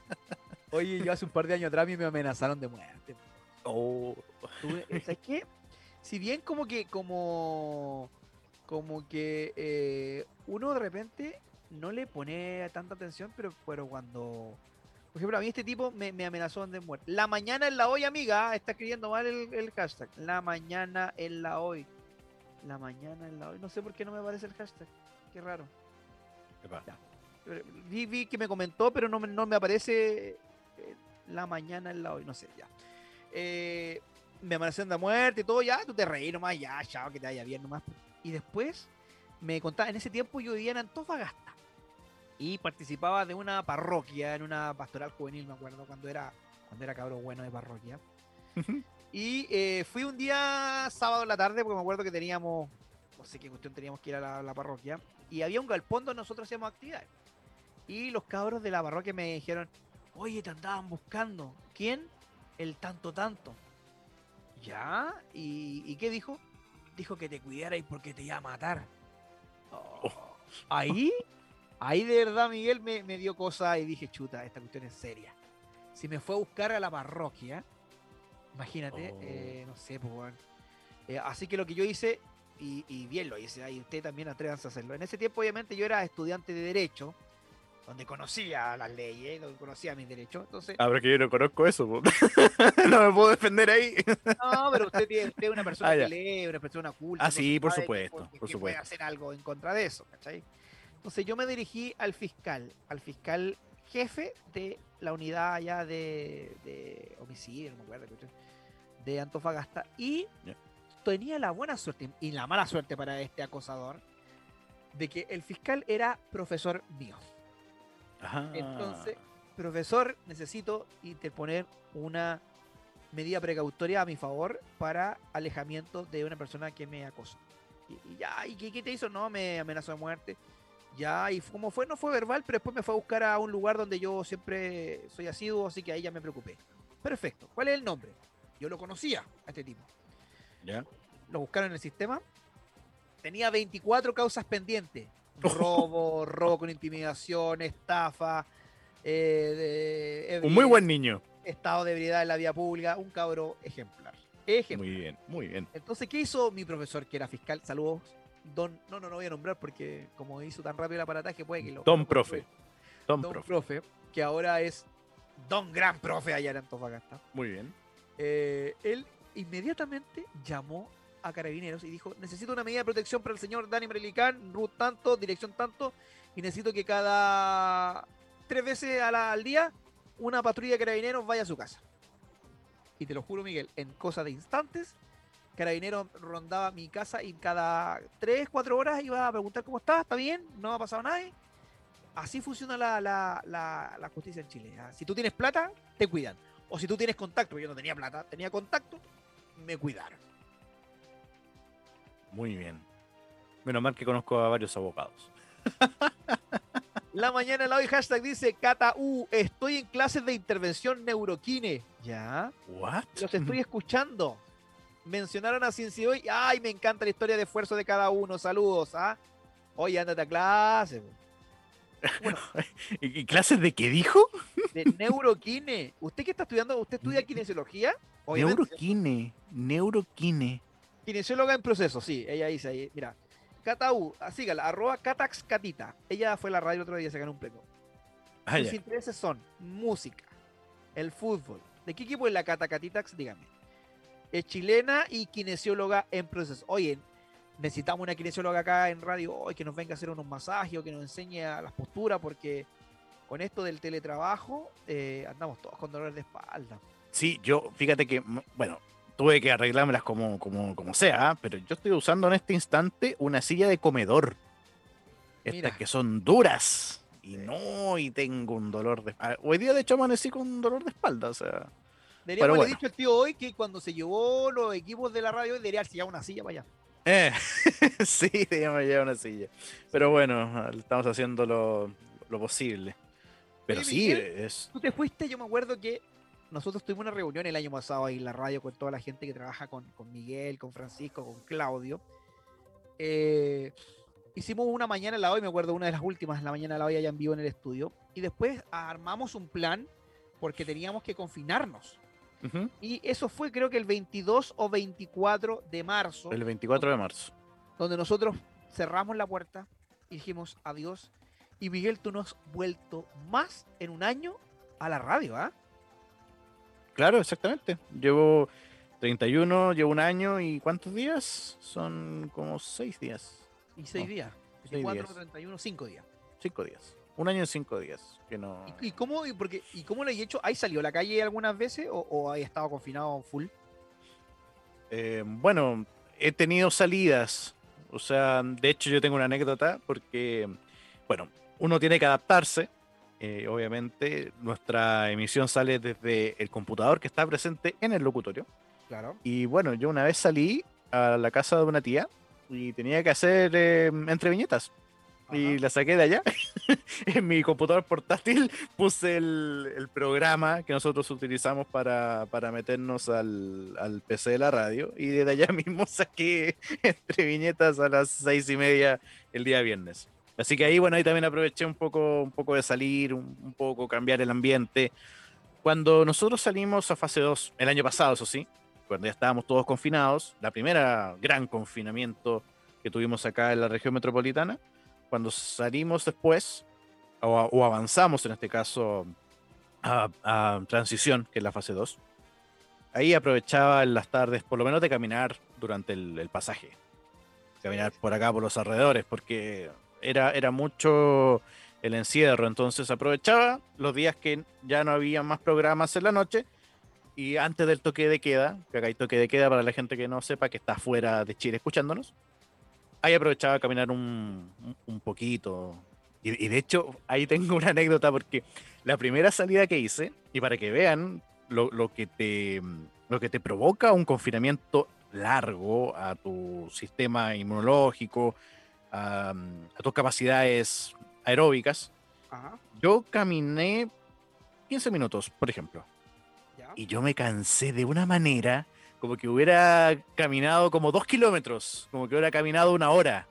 Oye, yo hace un par de años atrás me amenazaron de muerte. Oh. ¿Sabes qué? Si bien como que, como, como que eh, uno de repente no le pone tanta atención, pero, pero cuando... Por ejemplo, a mí este tipo me, amenazó de muerte. La mañana en la hoy, amiga, está escribiendo mal el, el hashtag. La mañana en la hoy. La mañana en la hoy. No sé por qué no me aparece el hashtag. Qué raro. Vi, vi, que me comentó, pero no, no me aparece eh, la mañana en la hoy. No sé, ya. Eh, me amanecen de muerte y todo, ya, tú te reí nomás, ya, chao, que te vaya bien nomás. Y después me contaba, en ese tiempo yo vivía en Antofagasta y participaba de una parroquia, en una pastoral juvenil, me acuerdo, cuando era, cuando era cabro bueno de parroquia. <laughs> Y eh, fui un día sábado en la tarde, porque me acuerdo que teníamos, no sé qué cuestión teníamos que ir a la, parroquia, y había un galpón donde nosotros hacíamos actividades. Y los cabros de la parroquia me dijeron, oye, te andaban buscando. ¿Quién? El tanto tanto. ¿Ya? ¿Y, qué dijo? Dijo que te cuidarais porque te iba a matar. Oh. Ahí, ahí de verdad Miguel me, me dio cosa y dije, chuta, esta cuestión es seria. Si me fue a buscar a la parroquia, Imagínate, oh. eh, no sé, pues, eh, así que lo que yo hice, y, bien lo hice, y usted también atrévanse a hacerlo. En ese tiempo, obviamente, yo era estudiante de Derecho, donde conocía las leyes, donde conocía mis derechos. Entonces, Ahora que yo no conozco eso, <laughs> no me puedo defender ahí. no, pero usted, es una persona <laughs> ah, que lee, una persona culta. Ah, sí, por supuesto, por supuesto. puede hacer algo en contra de eso, ¿cachai? Entonces yo me dirigí al fiscal, al fiscal jefe de la unidad allá de, de homicidio, no me acuerdo, de Antofagasta y tenía la buena suerte y la mala suerte para este acosador de que el fiscal era profesor mío. Entonces, profesor, necesito interponer una medida precautoria a mi favor para alejamiento de una persona que me acosa. Y, ya, ¿y qué, te hizo? No, me amenazó de muerte. Ya, y como fue, no fue verbal, pero después me fue a buscar a un lugar donde yo siempre soy asiduo, así que ahí ya me preocupé. Perfecto. ¿Cuál es el nombre? Yo lo conocía a este tipo. ¿Ya? Lo buscaron en el sistema. Tenía 24 causas pendientes. <laughs> Robo, robo con intimidación, estafa. Eh, un muy buen niño. Estado de ebriedad en la vía pública. Un cabro ejemplar. Ejemplar. Muy bien, muy bien. Entonces, ¿qué hizo mi profesor, que era fiscal? Saludos. Don, no, no, no voy a nombrar porque como hizo tan rápido el aparataje, puede que lo. Don Profe. Don, profe. profe. que ahora es Don Gran Profe allá en Antofagasta. Muy bien. Eh, él inmediatamente llamó a Carabineros y dijo, necesito una medida de protección para el señor Dani Merelicán, RUT tanto, dirección tanto, y necesito que cada tres veces al día una patrulla de Carabineros vaya a su casa. Y te lo juro, Miguel, en cosa de instantes, Carabineros rondaba mi casa y cada tres, cuatro horas iba a preguntar cómo está, está bien, no ha pasado nada. Así funciona la, la justicia en Chile. ¿ah? Si tú tienes plata, te cuidan. O si tú tienes contacto, yo no tenía plata, tenía contacto, me cuidaron. Muy bien. Menos mal que conozco a varios abogados. <laughs> La mañana la hoy hashtag dice Cata U, estoy en clases de intervención neuroquine. ¿Ya? ¿What? Los <laughs> estoy escuchando. Mencionaron a Cincy hoy. Ay, me encanta la historia de esfuerzo de cada uno. Saludos, ¿ah? Oye, ándate a clase. <laughs> ¿Y clases de qué dijo? De neuroquine. ¿Usted qué está estudiando? ¿Usted estudia kinesiología? Neuroquine, neuroquine. Kinesióloga en proceso, sí, ella dice ahí, mira. Catau, sígala, arroba Catax Catita. Ella fue a la radio el otro día, se ganó un pleco. Ah, Sus intereses son música, el fútbol, ¿De qué equipo es la Cata Catitax? Dígame. Es chilena y kinesióloga en proceso. Oye, necesitamos una kinesióloga acá en radio hoy que nos venga a hacer unos masajes o que nos enseñe a las posturas porque con esto del teletrabajo eh, andamos todos con dolores de espalda. Sí, yo, fíjate que, bueno, tuve que arreglármelas como, como, como sea, ¿ah? pero yo estoy usando en este instante una silla de comedor. Estas que son duras. Y no, y tengo un dolor de espalda. Hoy día, de hecho, amanecí con un dolor de espalda, o sea. Deberíamos haber dicho el tío hoy que cuando se llevó los equipos de la radio, debería llevar una silla para allá. Eh, <laughs> sí, deberíamos llevar una silla. Pero bueno, estamos haciendo lo, posible. Pero sí, es. Tú te fuiste, yo me acuerdo que nosotros tuvimos una reunión el año pasado ahí en la radio con toda la gente que trabaja con, con Miguel, con Francisco, con Claudio. Eh, hicimos una mañana en la hoy, me acuerdo una de las últimas, la mañana en la hoy allá en vivo en el estudio, y después armamos un plan porque teníamos que confinarnos. Y eso fue creo que el 22 o 24 de marzo. El 24 de marzo. Donde nosotros cerramos la puerta y dijimos adiós. Y Miguel, tú no has vuelto más en un año a la radio, ¿ah? Claro, exactamente. Llevo 31, llevo un año y ¿cuántos días? Son como seis días. Y seis días. 24, 31, cinco días. Cinco días. Un año y cinco días. Que no... ¿Y, cómo, y, porque, ¿Y cómo lo he hecho? ¿Ahí salió a la calle algunas veces o, o ahí estado confinado full? Eh, bueno, he tenido salidas. O sea, de hecho yo tengo una anécdota porque, bueno, uno tiene que adaptarse. Eh, obviamente, nuestra emisión sale desde el computador que está presente en el locutorio. Claro. Y bueno, yo una vez salí a la casa de una tía y tenía que hacer eh, entre viñetas. Y la saqué de allá. <laughs> en mi computador portátil puse el, programa que nosotros utilizamos para, meternos al, al, PC de la radio. Y desde allá <laughs> mismo saqué <laughs> entre viñetas a las seis y media el día viernes. Así que ahí, bueno, ahí también aproveché un poco, un poco de salir, un, un poco cambiar el ambiente. Cuando nosotros salimos a fase 2, el año pasado, eso sí, cuando ya estábamos todos confinados, la primera gran confinamiento que tuvimos acá en la región metropolitana, cuando salimos después, o, avanzamos en este caso a, transición, que es la fase 2, ahí aprovechaba las tardes, por lo menos de caminar durante el, pasaje, caminar por acá, por los alrededores, porque era, era mucho el encierro, entonces aprovechaba los días que ya no había más programas en la noche y antes del toque de queda, que acá hay toque de queda para la gente que no sepa que está fuera de Chile escuchándonos, ahí aprovechaba a caminar un, un poquito. Y, de hecho, ahí tengo una anécdota porque la primera salida que hice, y para que vean lo, lo, que, te, lo que te provoca un confinamiento largo a tu sistema inmunológico, a, tus capacidades aeróbicas, yo caminé 15 minutos, por ejemplo. Y yo me cansé de una manera como que hubiera caminado como dos kilómetros, como que hubiera caminado una hora.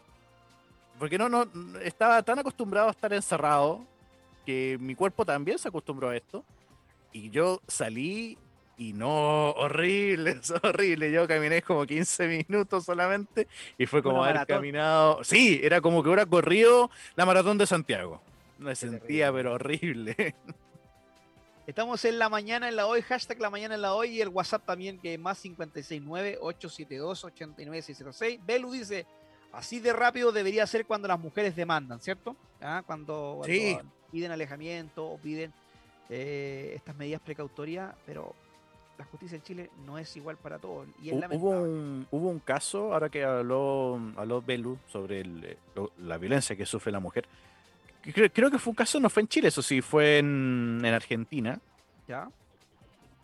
Porque no, no, estaba tan acostumbrado a estar encerrado que mi cuerpo también se acostumbró a esto. Y yo salí y no, horrible, <laughs> es horrible. Yo caminé como 15 minutos solamente y fue como haber caminado. Sí, era como que hubiera corrido la maratón de Santiago. Me sentía, pero horrible. <laughs> Estamos en la mañana en la hoy, hashtag la mañana en la hoy y el WhatsApp también que es más 569-872-89606. Belu dice, así de rápido debería ser cuando las mujeres demandan, ¿cierto? ¿Ah? Cuando, piden alejamiento o piden eh, estas medidas precautorias, pero la justicia en Chile no es igual para todos. Y hubo, un, hubo un caso, ahora que habló, habló Belu sobre la violencia que sufre la mujer, creo, que fue un caso, no fue en Chile, eso sí, fue en, Argentina. Ya.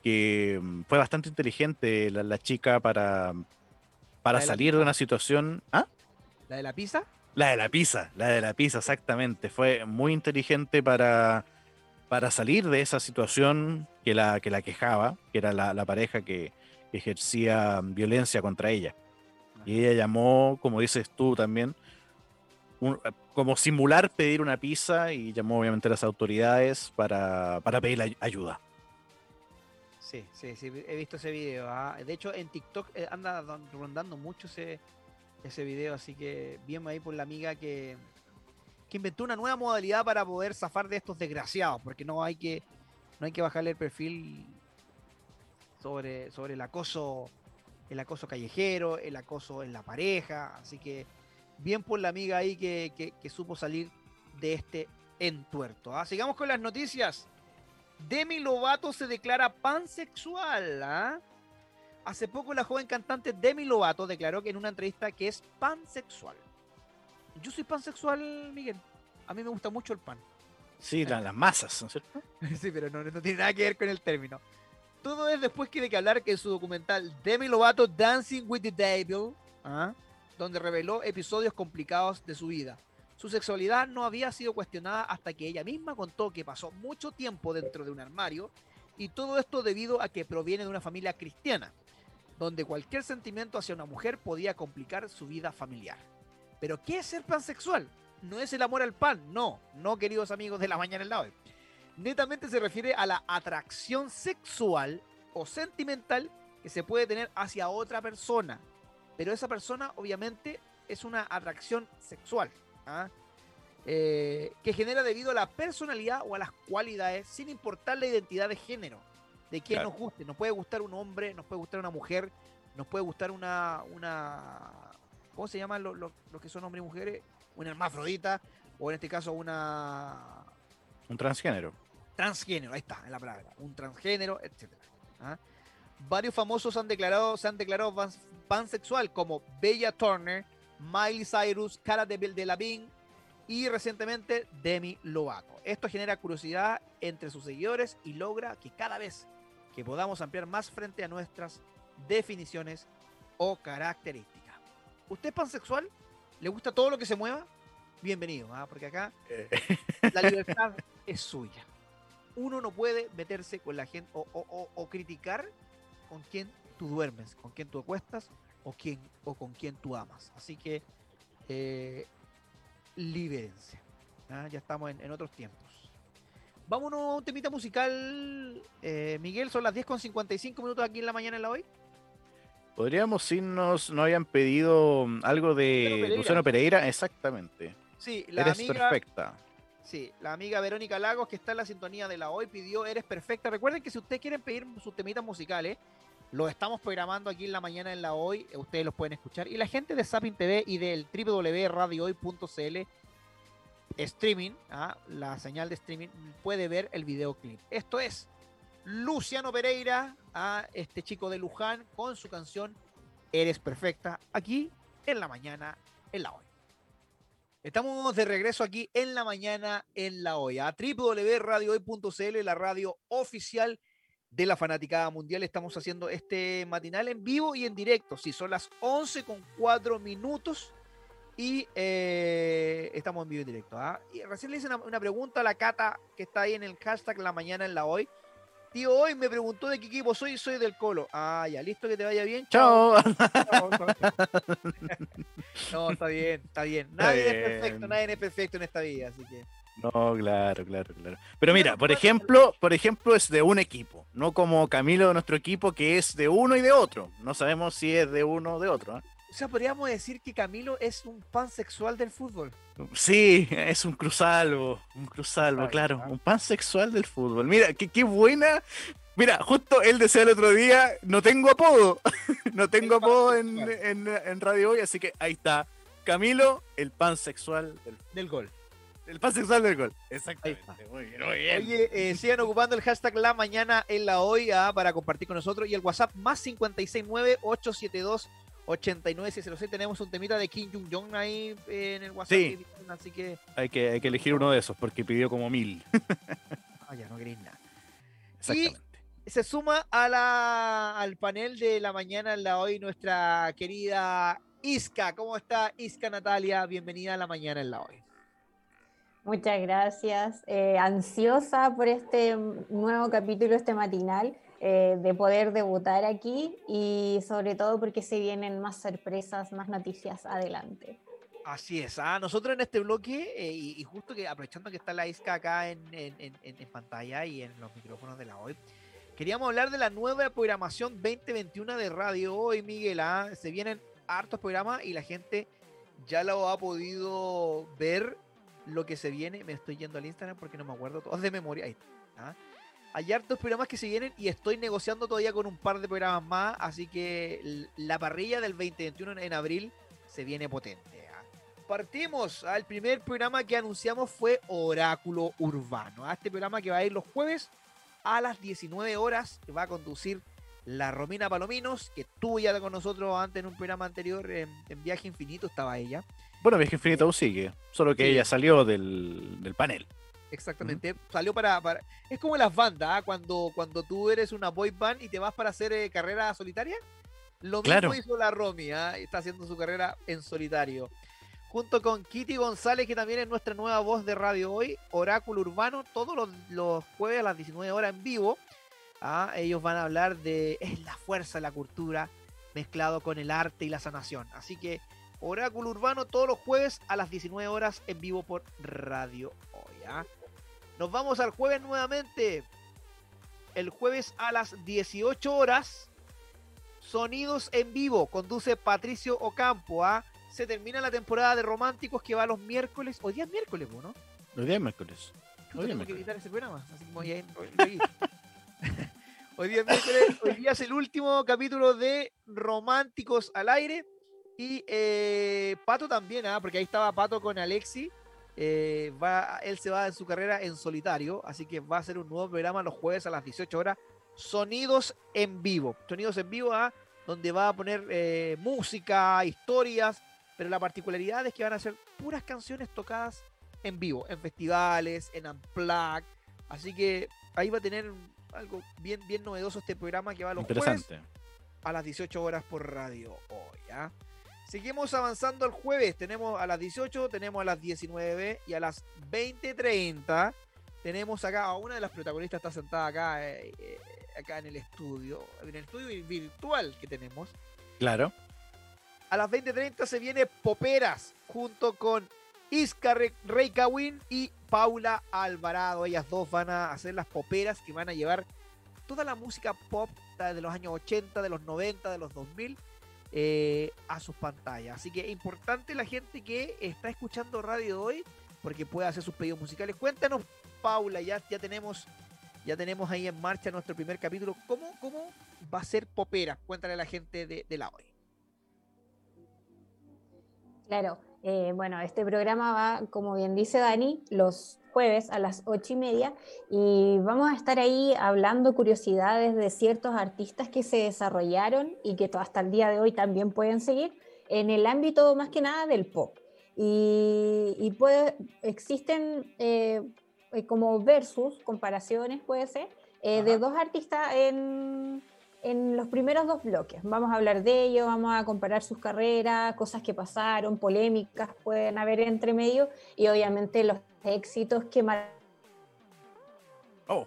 Que mm, fue bastante inteligente la, chica para, para salir de una situación. ¿Ah? ¿La de la pizza? La de la pizza, la de la pizza, exactamente. Fue muy inteligente para, para salir de esa situación que la, que la quejaba, que era la, pareja que, ejercía violencia contra ella. Y ella llamó, como dices tú también, como simular pedir una pizza y llamó obviamente a las autoridades para, para pedir ayuda. Sí, sí, sí, he visto ese video. ¿ah? De hecho, en TikTok eh, anda rondando mucho ese, ese video, así que bien ahí por la amiga que, que inventó una nueva modalidad para poder zafar de estos desgraciados, porque no hay que, no hay que bajarle el perfil sobre, sobre el acoso, el acoso callejero, el acoso en la pareja. Así que bien por la amiga ahí que, supo salir de este entuerto. ¿ah? Sigamos con las noticias. Demi Lovato se declara pansexual. ¿ah? Hace poco la joven cantante Demi Lovato declaró que en una entrevista que es pansexual. Yo soy pansexual, Miguel. A mí me gusta mucho el pan. Sí, las masas, ¿no es cierto? <laughs> sí, pero no, no, tiene nada que ver con el término. Todo es después que de que hablar que en su documental Demi Lovato Dancing with the Devil, ¿ah? Donde reveló episodios complicados de su vida. Su sexualidad no había sido cuestionada hasta que ella misma contó que pasó mucho tiempo dentro de un armario y todo esto debido a que proviene de una familia cristiana, donde cualquier sentimiento hacia una mujer podía complicar su vida familiar. Pero ¿qué es ser pansexual? No es el amor al pan, no, no queridos amigos de la mañana en la hoy. Netamente se refiere a la atracción sexual o sentimental que se puede tener hacia otra persona, pero esa persona obviamente es una atracción sexual ¿ah? eh, que genera debido a la personalidad o a las cualidades sin importar la identidad de género de quién nos guste. Nos puede gustar un hombre, nos puede gustar una mujer, nos puede gustar una. una ¿Cómo se llaman los que son hombres y mujeres? Una hermafrodita, o en este caso una. Un transgénero. Transgénero, ahí está, en la palabra. Un transgénero, etc. ¿ah? Varios famosos han declarado, se han declarado pansexual, como Bella Turner, Miley Cyrus, Cara de Delevingne y recientemente Demi Lovato. Esto genera curiosidad entre sus seguidores y logra que cada vez que podamos ampliar más frente a nuestras definiciones o características. ¿Usted es pansexual? ¿Le gusta todo lo que se mueva? Bienvenido, ¿ah? porque acá eh. la libertad <laughs> es suya. Uno no puede meterse con la gente o, criticar con quien tú duermes, con quien tú acuestas o, quién, o con quien tú amas. Así que eh, libérense. ¿ah? Ya estamos en otros tiempos. Vámonos a un temita musical. Eh, Miguel, son las 10 con 55 minutos aquí en la mañana en la hoy. Podríamos irnos, no habían pedido algo de Luciano Pereira, exactamente. Sí, la Eres perfecta. Sí, la amiga Verónica Lagos, que está en la sintonía de la hoy, pidió Eres perfecta. Recuerden que si ustedes quieren pedir sus temitas musicales, los estamos programando aquí en la mañana en la hoy. Ustedes los pueden escuchar. Y la gente de Sapin TV y del www.radiohoy.cl streaming, ¿ah? la señal de streaming, puede ver el videoclip. Esto es Luciano Pereira, a este chico de Luján, con su canción Eres Perfecta, aquí en la mañana, en la hoy. Estamos de regreso aquí en la mañana, en la hoy, a www.radiohoy.cl, la radio oficial de la Fanaticada Mundial. Estamos haciendo este matinal en vivo y en directo. Si son las 11 con 4 minutos y eh, estamos en vivo y directo. ¿ah? Y recién le hice una, pregunta a la Cata que está ahí en el hashtag La Mañana en la Hoy. Tío, hoy me preguntó de qué equipo soy, soy del Colo. Ah, ya, listo, que te vaya bien. Chao. <laughs> <laughs> no, está bien, está bien. Nadie es perfecto, nadie es perfecto en esta vida, así que. No, claro, claro, claro. Pero mira, por ejemplo, por ejemplo, es de un equipo, no como Camilo de nuestro equipo, que es de uno y de otro. No sabemos si es de uno o de otro. ¿eh? O sea, podríamos decir que Camilo es un pansexual del fútbol. Sí, <laughs> es un cruzalvo, un cruzalvo, claro, un pansexual del fútbol. Mira, qué, qué buena. Mira, justo él decía el otro día, no tengo apodo, <laughs> no tengo apodo en, en, Radio Hoy, así que ahí está. Camilo, el pansexual del, del gol. El pansexual del gol. Exactamente. Muy bien, muy bien. Oye, eh, sigan ocupando el hashtag La Mañana en la Hoy ah, para compartir con nosotros y el WhatsApp más 569 872 89 tenemos un temita de Kim Jong Jong ahí en el WhatsApp. Sí. Así que... Hay, que hay que elegir uno de esos porque pidió como mil. ah, ya no queréis nada. Exactamente. Y se suma a la, al panel de la mañana en la hoy nuestra querida Isca. ¿Cómo está Isca Natalia? Bienvenida a la mañana en la hoy. Muchas gracias. Eh, ansiosa por este nuevo capítulo, este matinal. Eh, de poder debutar aquí y sobre todo porque se vienen más sorpresas, más noticias adelante. Así es, ah, nosotros en este bloque, eh, y, justo que aprovechando que está la ISCA acá en, en, en, pantalla y en los micrófonos de la hoy, queríamos hablar de la nueva programación 2021 de Radio Hoy, Miguel. Ah, se vienen hartos programas y la gente ya lo ha podido ver lo que se viene. Me estoy yendo al Instagram porque no me acuerdo todo de memoria. Ahí, ¿ah? hay hartos programas que se vienen y estoy negociando todavía con un par de programas más, así que la parrilla del 2021 en abril se viene potente. ¿ah? Partimos. al primer programa que anunciamos fue Oráculo Urbano. a Este programa que va a ir los jueves a las 19 horas, va a conducir la Romina Palominos, que estuvo ya con nosotros antes en un programa anterior, en, Viaje Infinito estaba ella. Bueno, Viaje Infinito aún sigue, solo que ella salió del, panel. Exactamente, salió para, Es como las bandas, ¿ah? cuando, cuando tú eres una boy band y te vas para hacer eh, carrera solitaria. Lo mismo hizo la Romy, ¿ah? está haciendo su carrera en solitario. Junto con Kitty González, que también es nuestra nueva voz de radio hoy, Oráculo Urbano, todos los, los jueves a las 19 horas en vivo ¿ah? Ellos van a hablar de es la fuerza de la cultura mezclado con el arte y la sanación. Así que Oráculo Urbano todos los jueves a las 19 horas en vivo por Radio Hoy. ¿ah? Nos vamos al jueves nuevamente. El jueves a las 18 horas. Sonidos en vivo. Conduce Patricio Ocampo. ¿ah? Se termina la temporada de románticos que va los miércoles. Hoy día es miércoles, ¿no? Hoy día es miércoles. Hoy tengo que editar ese programa. Así <laughs> como ya Hoy día, es el último capítulo de Románticos al aire. Y eh, Pato también, ¿ah? porque ahí estaba Pato con Alexi. Eh, va, él se va en su carrera en solitario, así que va a ser un nuevo programa los jueves a las 18 horas. Sonidos en vivo. Sonidos en vivo, ¿ah? donde va a poner eh, música, historias, pero la particularidad es que van a ser puras canciones tocadas en vivo, en festivales, en Unplugged. Así que ahí va a tener algo bien, bien novedoso este programa que va a los jueves a las 18 horas por radio hoy. ¿ah? Seguimos avanzando el jueves. Tenemos a las 18, tenemos a las 19 y a las 20.30 tenemos acá a una de las protagonistas está sentada acá, eh, eh, acá en el estudio, en el estudio virtual que tenemos. Claro. A las 20.30 se viene Poperas junto con Isca Reykawin y Paula Alvarado. Ellas dos van a hacer las poperas que van a llevar toda la música pop de los años 80, de los 90, de los 2000 eh, a sus pantallas. Así que es importante la gente que está escuchando radio hoy porque puede hacer sus pedidos musicales. Cuéntanos, Paula, ya, ya tenemos ya tenemos ahí en marcha nuestro primer capítulo. ¿Cómo, cómo va a ser Popera? Cuéntale a la gente de, de la hoy. Claro, eh, bueno, este programa va, como bien dice Dani, los jueves a las ocho y media y vamos a estar ahí hablando curiosidades de ciertos artistas que se desarrollaron y que hasta el día de hoy también pueden seguir en el ámbito más que nada del pop. Y, puede, existen eh, eh, como versus, comparaciones puede ser, de dos artistas en en los primeros dos bloques. Vamos a hablar de ello, vamos a comparar sus carreras, cosas que pasaron, polémicas pueden haber entre medio y obviamente los éxitos que oh,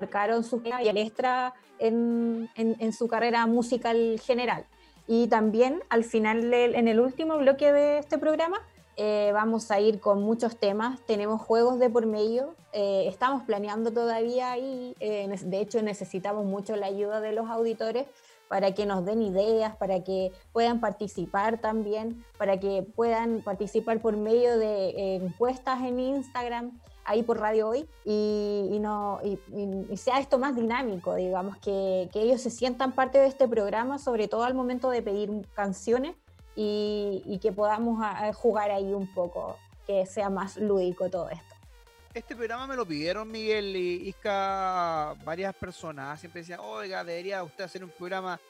marcaron su y el extra en, en, su carrera musical general. Y también al final, en el último bloque de este programa, eh, vamos a ir con muchos temas, tenemos juegos de por medio, eh, estamos planeando todavía y eh, de hecho necesitamos mucho la ayuda de los auditores para que nos den ideas, para que puedan participar también, para que puedan participar por medio de encuestas en Instagram, ahí por Radio Hoy, y, no, y, sea esto más dinámico, digamos, que, que ellos se sientan parte de este programa, sobre todo al momento de pedir canciones y, que podamos jugar ahí un poco, que sea más lúdico todo esto. Este programa me lo pidieron Miguel y Isca varias personas. Siempre decían, oiga, debería usted hacer un programa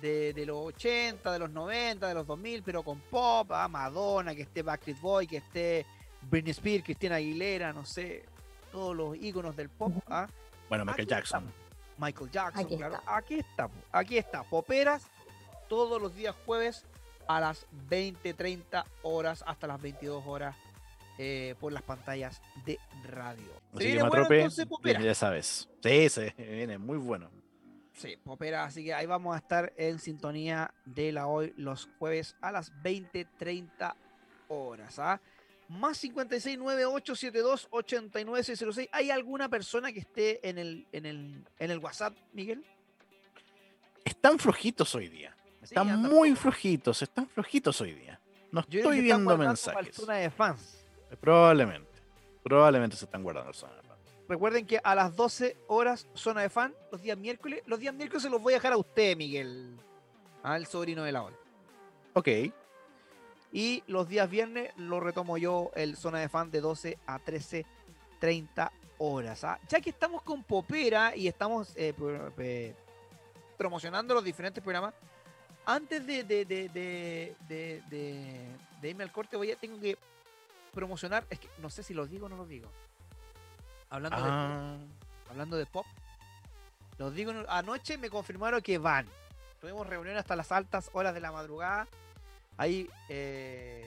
de, los 80, de los 90, de los 2000, pero con pop, ah, Madonna, que esté Backstreet Boy, que esté Britney Spears, Cristina Aguilera, no sé, todos los íconos del pop. ¿ah? Bueno, Michael Jackson. Michael Jackson, aquí claro. Está. Aquí está, aquí está. Poperas todos los días jueves a las 20, 30 horas hasta las 22 horas eh, por las pantallas de radio. Así que bueno, ya sabes. Sí, se viene muy bueno. Sí, Popera, así que ahí vamos a estar en sintonía de la hoy los jueves a las 20, 30 horas. ¿ah? Más 56 9872 89606. ¿Hay alguna persona que esté en el, en el, en el WhatsApp, Miguel? Están flojitos hoy día. Están muy flojitos, están flojitos hoy día. No estoy viendo mensajes. de fans. Probablemente. Probablemente se están guardando zona de fans. recuerden que a las 12 horas zona de fan, los días miércoles. Los días miércoles se los voy a dejar a usted, Miguel. Al sobrino de la ola. Ok. Y los días viernes lo retomo yo, el zona de fan de 12 a 13.30 horas. ¿ah? Ya que estamos con Popera y estamos eh, pro- promocionando los diferentes programas, antes de irme al corte, voy a, tengo que promocionar. Es que no sé si lo digo o no lo digo. Hablando, de, Ah, hablando de pop, los digo, anoche me confirmaron que van. Tuvimos reunión hasta las altas horas de la madrugada. Hay, eh,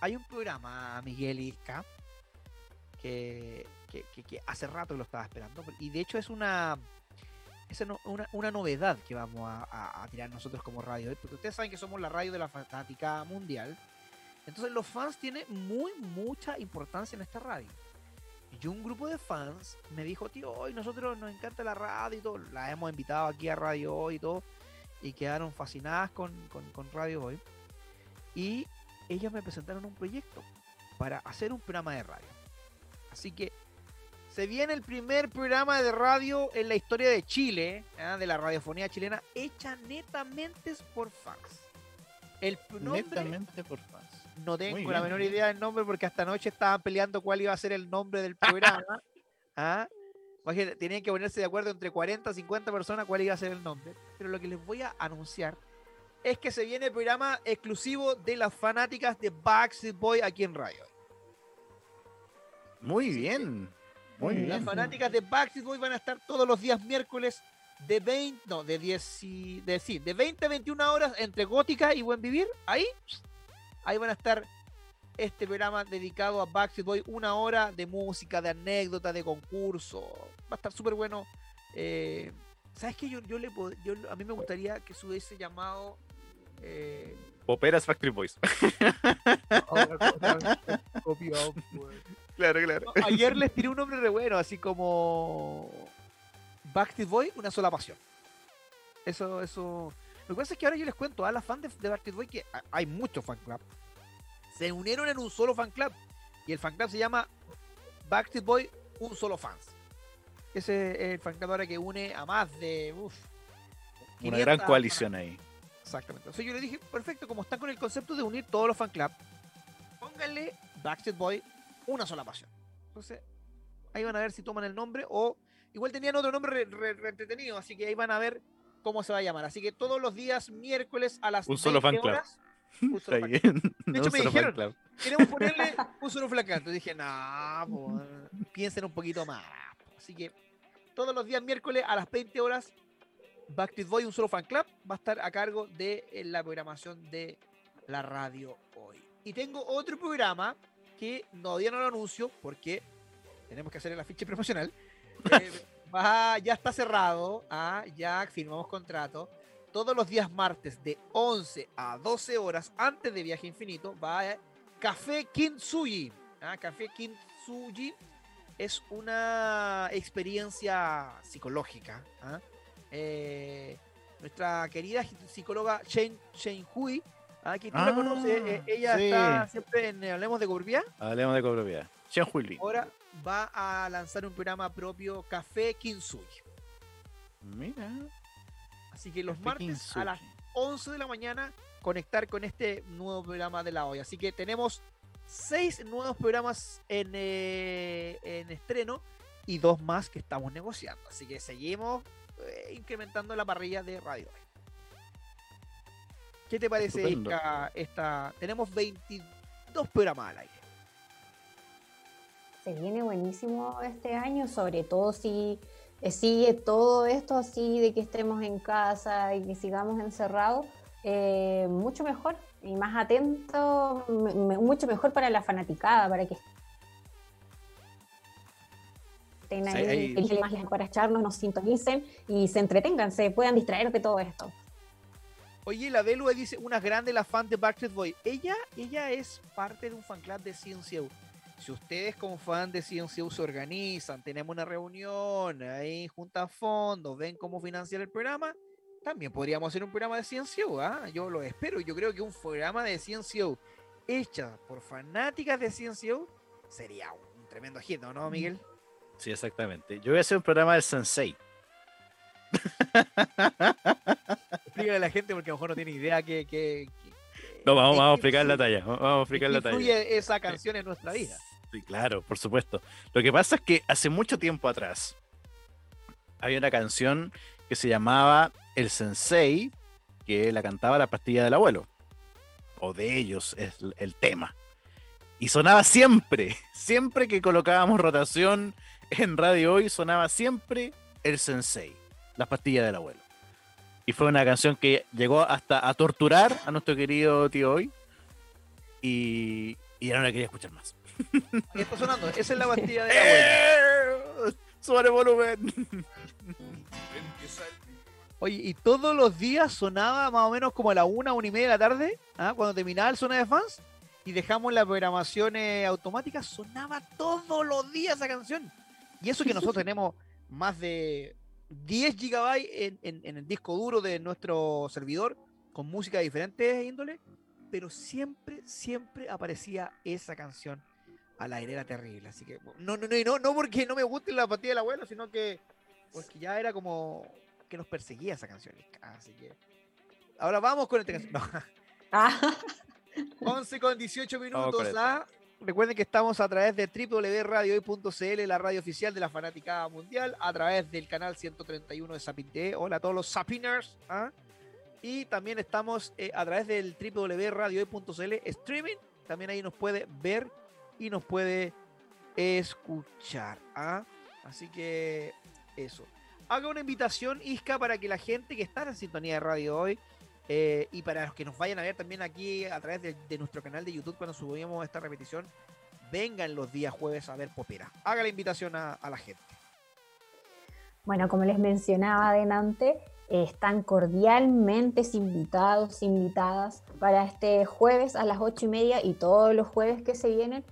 hay un programa, Miguel Isca, que, que, que- que hace rato lo estaba esperando. Y de hecho es una, es una, una novedad que vamos a, a- a tirar nosotros como radio. Porque ustedes saben que somos la radio de la fanática mundial. Entonces los fans tienen muy, mucha importancia en esta radio. Y un grupo de fans me dijo, tío, hoy nosotros nos encanta la radio y todo. La hemos invitado aquí a Radio Hoy y todo. Y quedaron fascinadas con, con, con Radio Hoy. Y ellos me presentaron un proyecto para hacer un programa de radio. Así que se viene el primer programa de radio en la historia de Chile, ¿ah? de la radiofonía chilena, hecha netamente por fans. El netamente por fans. No tengo la menor idea del nombre porque hasta anoche estaban peleando cuál iba a ser el nombre del programa. <laughs> ¿Ah? Imagínate, tenían que ponerse de acuerdo entre 40 50 personas cuál iba a ser el nombre. Pero lo que les voy a anunciar es que se viene el programa exclusivo de las fanáticas de Backstreet Boy aquí en Radio. Muy bien. Muy Las bien. fanáticas de Backstreet Boy van a estar todos los días miércoles de 20, no, de 10 y- de, sí, de 20 a 21 horas entre Gótica y Buen Vivir. Ahí, ahí van a estar este programa dedicado a Backstreet Boy, una hora de música, de anécdotas, de concurso. Va a estar súper bueno. Eh, ¿Sabes qué? Yo, yo le pod- yo, a mí me gustaría que se hubiese llamado eh, Poperas Factory Boys. <laughs> claro, claro. No, ayer les tiré un nombre re bueno, así como Backstreet Boy, una sola pasión. Eso, eso. Lo que pasa es que ahora yo les cuento a las fans de, de Backstreet Boy que ha- hay muchos fan club. Se unieron en un solo fan club. Y el fan club se llama Backstreet Boy, un solo fans. Ese es el fan club ahora que une a más de. uf, Una gran 500 coalición ahí. Exactamente. Entonces yo le dije, perfecto, como están con el concepto de unir todos los fan club, pónganle Backstreet Boy una sola pasión. Entonces, ahí van a ver si toman el nombre o igual tenían otro nombre re, re- re entretenido, así que ahí van a ver cómo se va a llamar. Así que todos los días miércoles a las Un solo 20 fan club. horas, <laughs> un solo fan club. De No hecho, me solo fan dijeron, club. queremos ponerle <laughs> un solo flacante. Dije, no, piensen un poquito más. Así que todos los días miércoles a las 20 horas, Backstreet Boy, un solo fan club, va a estar a cargo de eh, la programación de la radio hoy. Y tengo otro programa que todavía no lo anuncio porque tenemos que hacer el afiche promocional. <laughs> Eh, va- ya está cerrado, ah, ya firmamos contrato. Todos los días martes de 11 a 12 horas antes de Viaje Infinito va eh, Café Kintsugi. Ah, Café Kintsugi es una experiencia psicológica. ah. Eh, nuestra querida psicóloga Shen, Shen Hui, ah, que tú la Ah, conoces, eh, ella sí. está siempre en Hablemos de Corbia. Hablemos de copropiedad. Chen Hui Ahora va a lanzar un programa propio Café Kintsugi. Mira. Así que los Café martes a las 11 de la mañana conectar con este nuevo programa de la hoy. Así que tenemos seis nuevos programas en, eh, en estreno y dos más que estamos negociando. Así que seguimos eh, incrementando la parrilla de Radio Hoy. ¿Qué te parece esta, esta- Tenemos 22 programas al aire. Se viene buenísimo este año, sobre todo si eh, sigue todo esto así de que estemos en casa y que sigamos encerrados, eh, mucho mejor y más atento, me- mucho mejor para la fanaticada, para que estén ahí ahí- felices más para echarnos, nos sintonicen y se entretengan, se puedan distraer de todo esto. Oye, la Belu dice, unas grandes la fan de Backstreet Boy. Ella, ella es parte de un fan club de CNCU. Si ustedes como fan de CNCU se organizan, tenemos una reunión, ahí juntan fondos, ven cómo financiar el programa, también podríamos hacer un programa de CNCU, ¿ah? Yo lo espero. Yo creo que un programa de CNCU hecha por fanáticas de CNCU sería un tremendo hit, ¿no, Miguel? Sí, exactamente. Yo voy a hacer un programa del Sensei. Explícale a la gente porque a lo mejor no tiene idea que, que No, vamos, ¿en vamos a explicar la talla. Vamos a explicar ¿en la talla. influye esa canción en nuestra vida? Sí, claro, por supuesto. Lo que pasa es que hace mucho tiempo atrás había una canción que se llamaba El Sensei, que la cantaba la pastilla del abuelo. O de ellos es el tema. Y sonaba siempre, <laughs> siempre que colocábamos rotación en Radio Hoy, sonaba siempre El Sensei, la pastilla del abuelo. Y fue una canción que llegó hasta a torturar a nuestro querido tío Hoy. Y, y ya no la quería escuchar más. <laughs> Ahí está sonando. Esa es la pastilla de la abuela. ¡Eh! ¡Sube el volumen! Oye, y todos los días sonaba más o menos como a la una, una y media de la tarde, ¿ah? cuando terminaba el zona de fans, y dejamos la programación eh, automática, sonaba todos los días esa canción. Y eso que nosotros <laughs> tenemos más de 10 gigabytes en, en- en el disco duro de nuestro servidor, con música de diferentes índoles, pero siempre, siempre aparecía esa canción al aire, era terrible. Así que, no, no, no, y no, no porque no me guste la partida del abuelo, sino que porque ya era como que nos perseguía esa canción. Así que. Ahora vamos con esta canción. <laughs> No, Ah, 11 con 18 Vamos minutos. esto. Recuerden que estamos a través de www.radiohoy.cl, la radio oficial de la Fanaticada Mundial, a través del canal 131 de Sapin TV. Hola a todos los Sapiners. ¿ah? Y también estamos eh, a través del www.radiohoy.cl streaming. También ahí nos puede ver y nos puede escuchar. ¿ah? Así que eso. Haga una invitación, Isca, para que la gente que está en sintonía de radio hoy eh, y para los que nos vayan a ver también aquí a través de, nuestro canal de YouTube cuando subimos esta repetición, vengan los días jueves a ver Popera. Haga la invitación a, la gente. Bueno, como les mencionaba adelante, están cordialmente invitados, invitadas para este jueves a las ocho y media y todos los jueves que se vienen.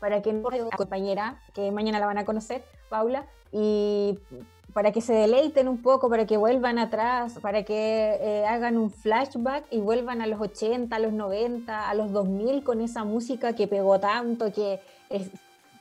Para que no compañera, que mañana la van a conocer, Paula, y para que se deleiten un poco, para que vuelvan atrás, para que eh, hagan un flashback y vuelvan a los 80, a los 90, a los 2000 con esa música que pegó tanto, que es-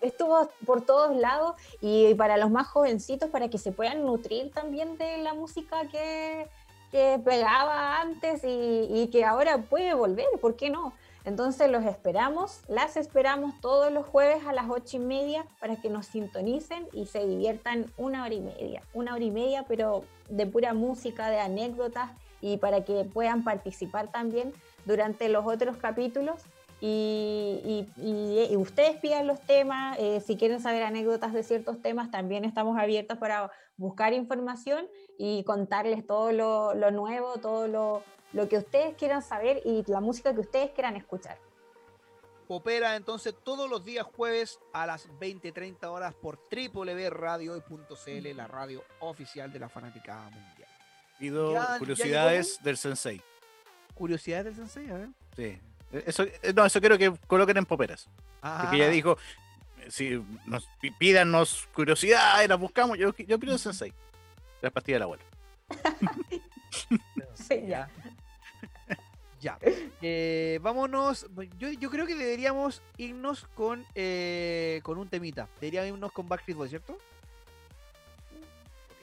estuvo por todos lados y para los más jovencitos para que se puedan nutrir también de la música que, que pegaba antes y, y que ahora puede volver, ¿por qué no? Entonces los esperamos, las esperamos todos los jueves a las ocho y media para que nos sintonicen y se diviertan una hora y media, una hora y media, pero de pura música, de anécdotas y para que puedan participar también durante los otros capítulos. Y, ustedes pidan los temas, eh, si quieren saber anécdotas de ciertos temas, también estamos abiertos para buscar información y contarles todo lo, lo nuevo, todo lo, lo que ustedes quieran saber y la música que ustedes quieran escuchar. Popera entonces todos los días jueves a las 20-30 horas por www.radiohoy.cl, la radio oficial de la Fanaticada Mundial. Pido Ya- ya curiosidades del Sensei. Curiosidades del Sensei, a ver. Sí. Eso, eh, no, eso quiero que coloquen en poperas. Porque ella Ah, dijo, eh, si nos pídanos curiosidades, las buscamos. Yo, yo pido el Sensei. La pastilla del abuelo. <laughs> Sí, ya. <laughs> Ya. Eh, vámonos. Yo, yo creo que deberíamos irnos con, eh, con un temita. Deberíamos irnos con Backstreet Boys, ¿cierto?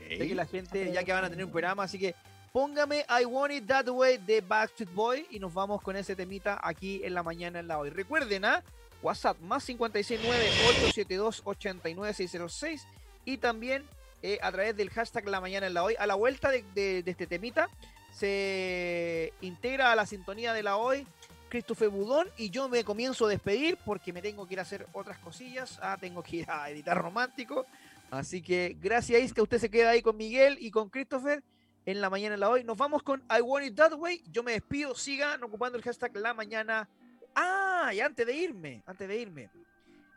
Sé que la gente, ya que van a tener un programa, así que póngame I Want It That Way de Backstreet Boy y nos vamos con ese temita aquí en la mañana en la hoy. Recuerden, ¿ah? WhatsApp más 569-872-89606 y también eh, a través del hashtag la mañana en la hoy. A la vuelta de, este temita se integra a la sintonía de la hoy Christopher Budón y yo me comienzo a despedir porque me tengo que ir a hacer otras cosillas. Ah, tengo que ir a editar romántico. Así que gracias Isca, usted se queda ahí con Miguel y con Christopher en la mañana en la hoy. Nos vamos con I Want It That Way. Yo me despido, sigan ocupando el hashtag la mañana. Ah, y antes de irme, antes de irme.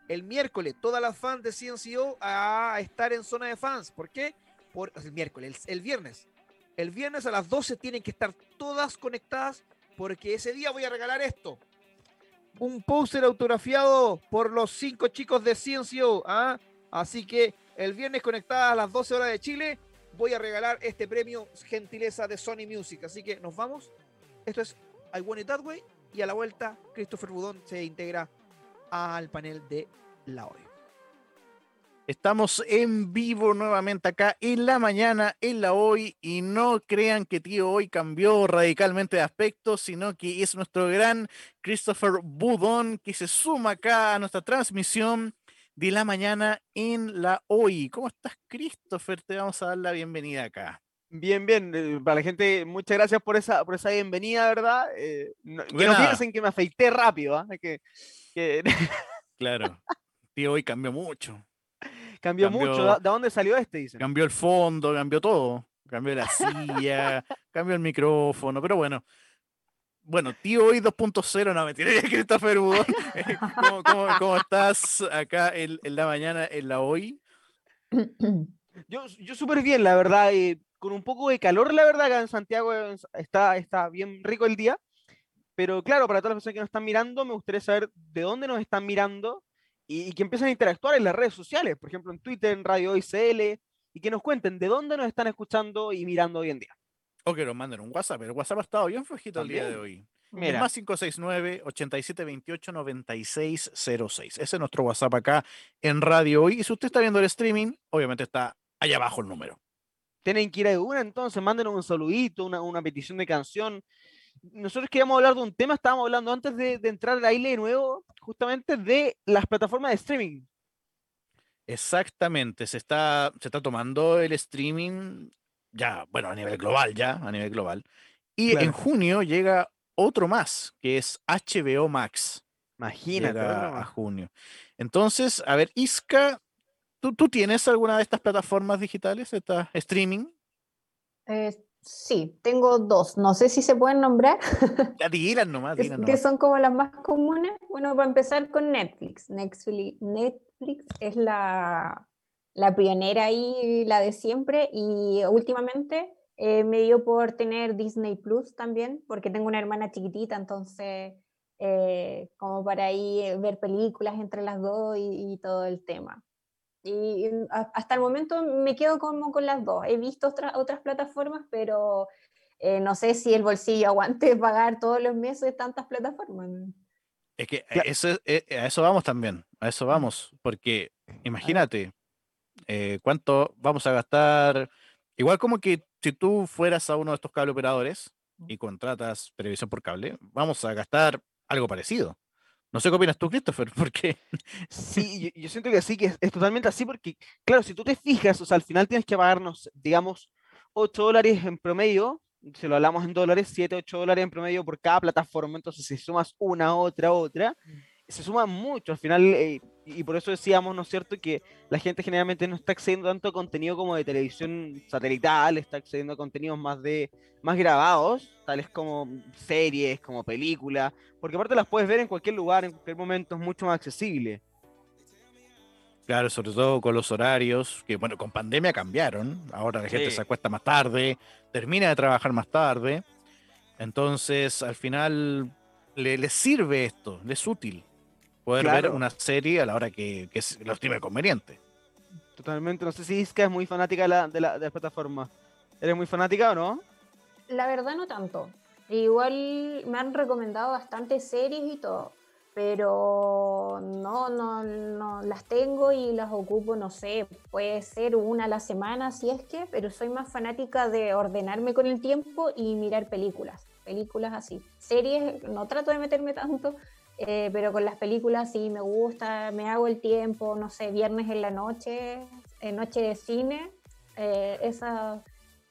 El miércoles, todas las fans de CNCO a estar en zona de fans. ¿Por qué? Por el miércoles, el, viernes. El viernes a las 12 tienen que estar todas conectadas porque ese día voy a regalar esto. Un póster autografiado por los cinco chicos de CNCO. ¿ah? Así que el viernes conectadas a las 12 horas de Chile voy a regalar este premio gentileza de Sony Music. Así que nos vamos. Esto es I Want It That Way y a la vuelta Christopher Budón se integra al panel de la hoy. Estamos en vivo nuevamente acá en la mañana, en la hoy, y no crean que tío hoy cambió radicalmente de aspecto, sino que es nuestro gran Christopher Budón que se suma acá a nuestra transmisión de la mañana en la hoy. ¿Cómo estás, Christopher? Te vamos a dar la bienvenida acá. Bien, bien. eh, Para la gente, muchas gracias por esa, por esa bienvenida, ¿verdad? Eh, no, que no piensen que me afeité rápido, ¿ah? Que, que Claro, tío hoy cambió mucho. cambió, mucho. Cambió- ¿De de dónde salió este? Dicen. Cambió el fondo, cambió todo. Cambió la silla, <laughs> cambió el micrófono, pero bueno. Bueno, tío hoy 2.0, no mentira, <laughs> Christopher Budón. ¿Cómo, cómo, cómo estás acá en, en la mañana, en la hoy? <clears throat> Yo, yo súper bien, la verdad. eh, con un poco de calor, la verdad, acá en Santiago eh, está, está bien rico el día. Pero claro, para todas las personas que nos están mirando, me gustaría saber de dónde nos están mirando y, y que empiecen a interactuar en las redes sociales, por ejemplo, en Twitter, en Radio Hoy CL, y que nos cuenten de dónde nos están escuchando y mirando hoy en día. O que nos manden un WhatsApp, el WhatsApp ha estado bien flojito el día de hoy. Mira. Más 569-8728-9606. Ese es nuestro WhatsApp acá en Radio Hoy. Y si usted está viendo el streaming, obviamente está allá abajo el número. tienen que ir a una, entonces mándenos un saludito, una, una petición de canción. Nosotros queríamos hablar de un tema, estábamos hablando antes de, de entrar al aire de nuevo, justamente de las plataformas de streaming. Exactamente, se está, se está tomando el streaming ya, bueno, a nivel global, ya, a nivel global. Y en junio llega otro más, que es HBO Max. Imagínate. llega a junio. Entonces, a ver, Isca, ¿tú, ¿tú tienes alguna de estas plataformas digitales, esta streaming? Eh, sí, tengo dos. No sé si se pueden nombrar, <laughs> Ya, dilas nomás, que, dilas que nomás. son como las más comunes. Bueno, para empezar con Netflix. Netflix, es la, la pionera ahí, la de siempre, y últimamente eh, me dio por tener Disney Plus también, porque tengo una hermana chiquitita, entonces eh, como para ahí eh, ver películas entre las dos y, y todo el tema. Y mm, a- hasta el momento me quedo como con las dos. He visto otras otras plataformas, pero eh, no sé si el bolsillo <laughs> aguante pagar todos los meses tantas plataformas. Es que eso, es- eh, a eso vamos también, a eso vamos, porque imagínate eh, cuánto vamos a gastar, igual como que si tú fueras a uno de estos cable operadores y contratas televisión por cable, vamos a gastar algo parecido. No sé qué opinas tú, Christopher, <laughs> porque Sí, yo, yo siento que sí, que es, es totalmente así, porque, claro, si tú te fijas, o sea, al final tienes que pagarnos, digamos, 8 dólares en promedio, si lo hablamos en dólares, 7, 8 dólares en promedio por cada plataforma, entonces si sumas una, otra, otra, se suma mucho al final, eh, y por eso decíamos, ¿no es cierto?, que la gente generalmente no está accediendo tanto a contenido como de televisión satelital, está accediendo a contenidos más de más grabados, tales como series, como películas, porque aparte las puedes ver en cualquier lugar, en cualquier momento, es mucho más accesible. Claro, sobre todo con los horarios, que bueno, con pandemia cambiaron. Ahora la gente Sí. se acuesta más tarde, termina de trabajar más tarde. Entonces, al final, le, les sirve esto, les es útil poder ver una serie a la hora que, que lo estime conveniente. Totalmente, no sé si Iska es muy fanática de la, de la, de la plataforma. ¿Eres muy fanática o no? La verdad no tanto. Igual me han recomendado bastantes series y todo, pero no, no, no las tengo y las ocupo, no sé, puede ser una a la semana si es que, pero soy más fanática de ordenarme con el tiempo y mirar películas, películas así. Series no trato de meterme tanto, eh, pero con las películas sí me gusta, me hago el tiempo, no sé, viernes en la noche, en noche de cine, eh, esa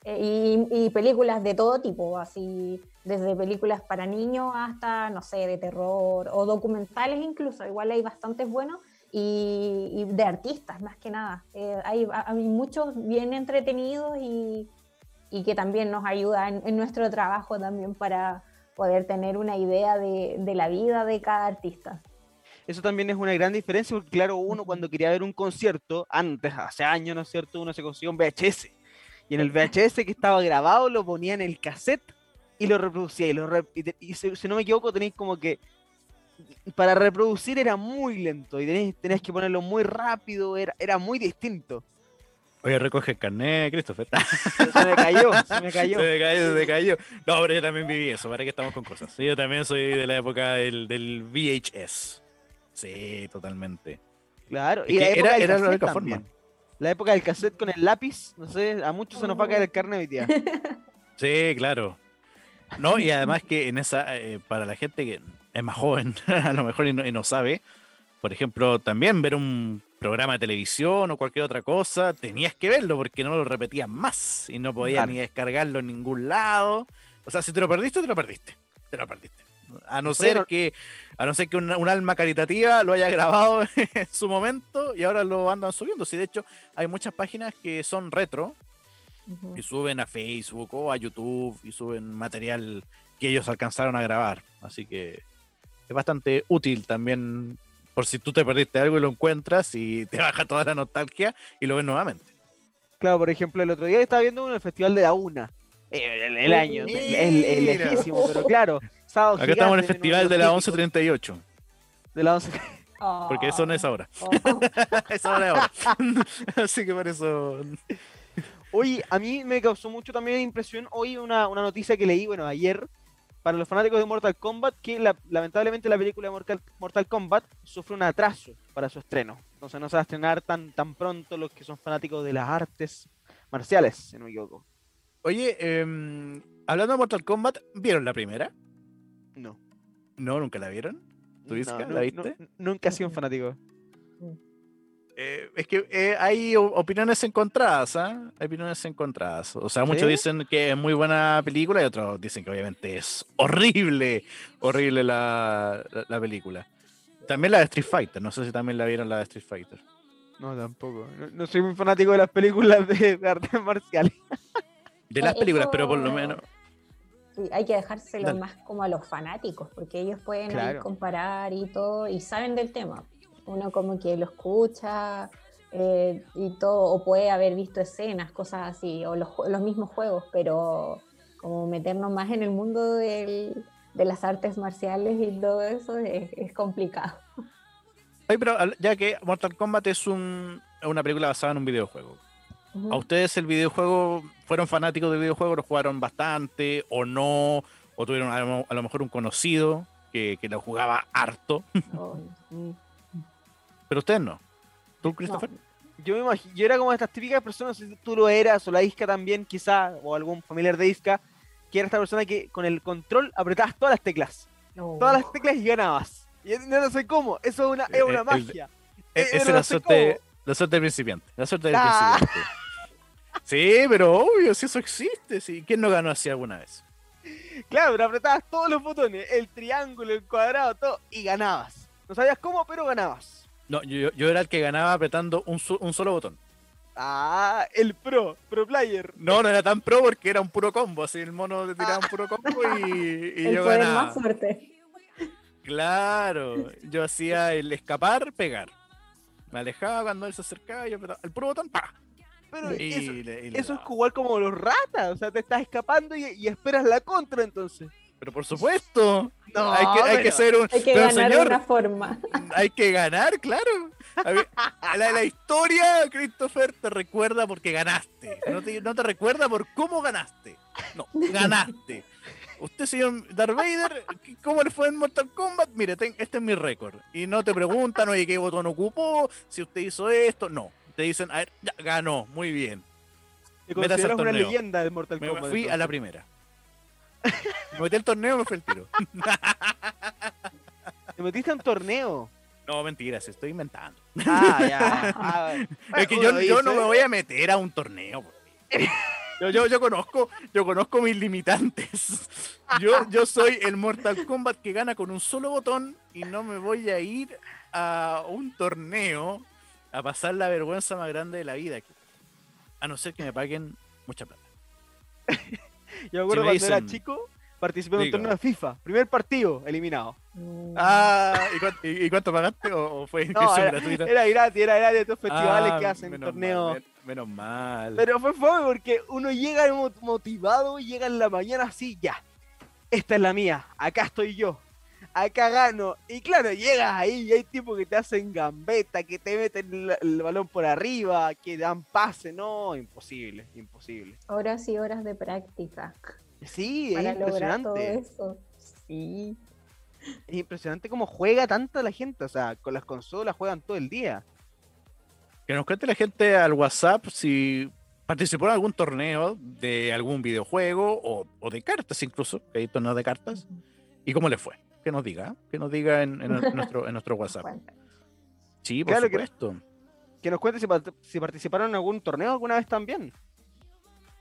eh, y, y películas de todo tipo, así desde películas para niños hasta, no sé, de terror o documentales incluso, igual hay bastantes buenos y, y de artistas más que nada. Eh, hay, muchos bien entretenidos y, y que también nos ayudan en nuestro trabajo también para poder tener una idea de, de la vida de cada artista. Eso también es una gran diferencia, porque claro, uno cuando quería ver un concierto, antes, hace años, ¿no es cierto? Uno se consiguió un VHS. Y en el VHS que estaba grabado lo ponía en el cassette y lo reproducía. Y, lo re- y te- y si, si no me equivoco, tenéis como que. Para reproducir era muy lento y tenéis, tenías que ponerlo muy rápido, era, era muy distinto. Oye, recoge el carnet, Christopher. <laughs> Se, me cayó, se me cayó. Se me cayó, se me cayó. No, pero yo también viví eso, para que estamos con cosas. Yo también soy de la época del, del VHS. Sí, totalmente. Claro, Es y la que época era- era la única también. forma. La época del cassette con el lápiz, no sé, a muchos se nos va a caer el carne hoy día. <laughs> Sí, claro. No, y además que en esa, eh, para la gente que es más joven, <laughs> a lo mejor y no, y no sabe, por ejemplo, también ver un programa de televisión o cualquier otra cosa, tenías que verlo porque no lo repetían más y no podías Claro. ni descargarlo en ningún lado. O sea, si te lo perdiste, te lo perdiste. Te lo perdiste. A no ser que, a no ser que un, un alma caritativa lo haya grabado <laughs> en su momento y ahora lo andan subiendo. Sí, de hecho, hay muchas páginas que son retro, y suben a Facebook o a YouTube y suben material que ellos alcanzaron a grabar. Así que es bastante útil también por si tú te perdiste algo y lo encuentras y te <laughs> baja toda la nostalgia y lo ves nuevamente. Claro, por ejemplo, el otro día estaba viendo uno en el Festival de la Una. Eh, El, el año, el, el- el Mira. lejísimo, pero claro. sábado Acá estamos en el festival de la típicos 1138, De la 11. porque eso no es ahora. Oh. <laughs> Esa hora es ahora. <laughs> Así que por eso. Oye, a mí me causó mucho también impresión hoy una, una noticia que leí, bueno, ayer, para los fanáticos de Mortal Kombat, que la- lamentablemente la película de Mortal, Mortal Kombat sufre un atraso para su estreno. Entonces no se va a estrenar tan, tan pronto los que son fanáticos de las artes marciales, si no me equivoco. Oye, em, hablando de Mortal Kombat, ¿vieron la primera? No. No, nunca la vieron. ¿Tú, No, la viste? no, nunca he sido un fanático. Eh, es que eh, hay opiniones encontradas, ¿ah? Hay opiniones encontradas. O sea, muchos ¿Sí? dicen que es muy buena película y otros dicen que obviamente es horrible, horrible la, la- la película. También la de Street Fighter, no sé si también la vieron la de Street Fighter. No, tampoco. No, no soy muy fanático de las películas de, de artes marciales. De las películas, pero por lo menos... Sí, hay que dejárselo Dale. más como a los fanáticos, porque ellos pueden Claro. comparar y todo, y saben del tema. Uno como que lo escucha eh, y todo, o puede haber visto escenas, cosas así, o los, los mismos juegos, pero como meternos más en el mundo del- de las artes marciales y todo eso es, es complicado. Ay, pero ya que Mortal Kombat es un, una película basada en un videojuego. ¿A ustedes el videojuego fueron fanáticos del videojuego? ¿Lo jugaron bastante o no? ¿O tuvieron a lo, a lo mejor un conocido que, que lo jugaba harto? Oh, mm. Pero ustedes no. ¿Tú, Christopher? Yo me imagino, yo era como de estas típicas personas, si tú lo eras, o la Isca también, quizá, o algún familiar de Isca, que era esta persona que con el control apretabas todas las teclas. No. Todas las teclas y ganabas. Y no, no sé cómo, eso es una, es Eh, una el- magia. Eh, Esa es no la sé suerte, la suerte del principiante. La suerte del Ah. principiante. Sí, pero obvio, si eso existe. Sí. ¿Quién no ganó así alguna vez? Claro, pero apretabas todos los botones, el triángulo, el cuadrado, todo, y ganabas. No sabías cómo, pero ganabas. No, yo, yo era el que ganaba apretando un, un solo botón. Ah, el pro, pro player. No, no era tan pro porque era un puro combo. Así el mono le tiraba un puro combo y, y <laughs> el yo poder ganaba. más fuerte. Claro, <laughs> yo hacía el escapar, pegar. Me alejaba cuando él se acercaba y yo apretaba el puro botón, ¡pa! Pero Y eso, le- y le eso es igual como los ratas, o sea, te estás escapando y, y esperas la contra entonces. Pero por supuesto, No, hay, que, hay que ser un. Hay que pero, ganar de señor, una forma. <laughs> hay que ganar, claro. La, la historia, Christopher, te recuerda porque ganaste. No te, no te recuerda por cómo ganaste. No, ganaste. Usted, señor Darth Vader, ¿cómo le fue en Mortal Kombat? Mire, ten- este es mi récord. Y no te preguntan, oye, ¿qué botón ocupó? Si usted hizo esto. No. Te dicen, a ver, ya, ganó, muy bien. Te consideras una leyenda del Mortal Me Kombat. fui a la primera. <laughs> Me metí al torneo y me fue el tiro. <laughs> Te metiste a un torneo. No, mentiras, estoy inventando. Ah, ya. <laughs> Ah, Es que yo, yo no me voy a meter a un torneo. yo conozco, yo conozco mis limitantes. Yo, yo soy el Mortal Kombat que gana con un solo botón y no me voy a ir a un torneo a pasar la vergüenza más grande de la vida. A no ser que me paguen mucha plata. Yo me acuerdo cuando era chico, participé en un torneo de FIFA. Primer partido, eliminado. Mm. Ah, ¿y cuánto, y- y cuánto pagaste o, o fue No, inscripción era, gratuita? era gratis, era gratis de estos festivales Ah, que hacen menos torneos. mal, men- menos mal. Pero fue fome porque uno llega mo- motivado, llega en la mañana así, ya. Esta es la mía, acá estoy yo. Acá gano. Y claro, llegas ahí y hay tipos que te hacen gambeta, que te meten el, el balón por arriba, que dan pase. No, imposible, imposible. Horas y horas de práctica Sí, es lograr todo impresionante. eso. Sí. Es impresionante cómo juega tanta la gente, o sea, con las consolas juegan todo el día. Que nos cuente la gente al WhatsApp si participó en algún torneo de algún videojuego o, o de cartas incluso, que hay torneos de cartas, y cómo le fue. Que nos diga, que nos diga en, en <laughs> nuestro, en nuestro WhatsApp. Sí, por Claro que- supuesto. Que nos cuente si, part- si participaron en algún torneo alguna vez también.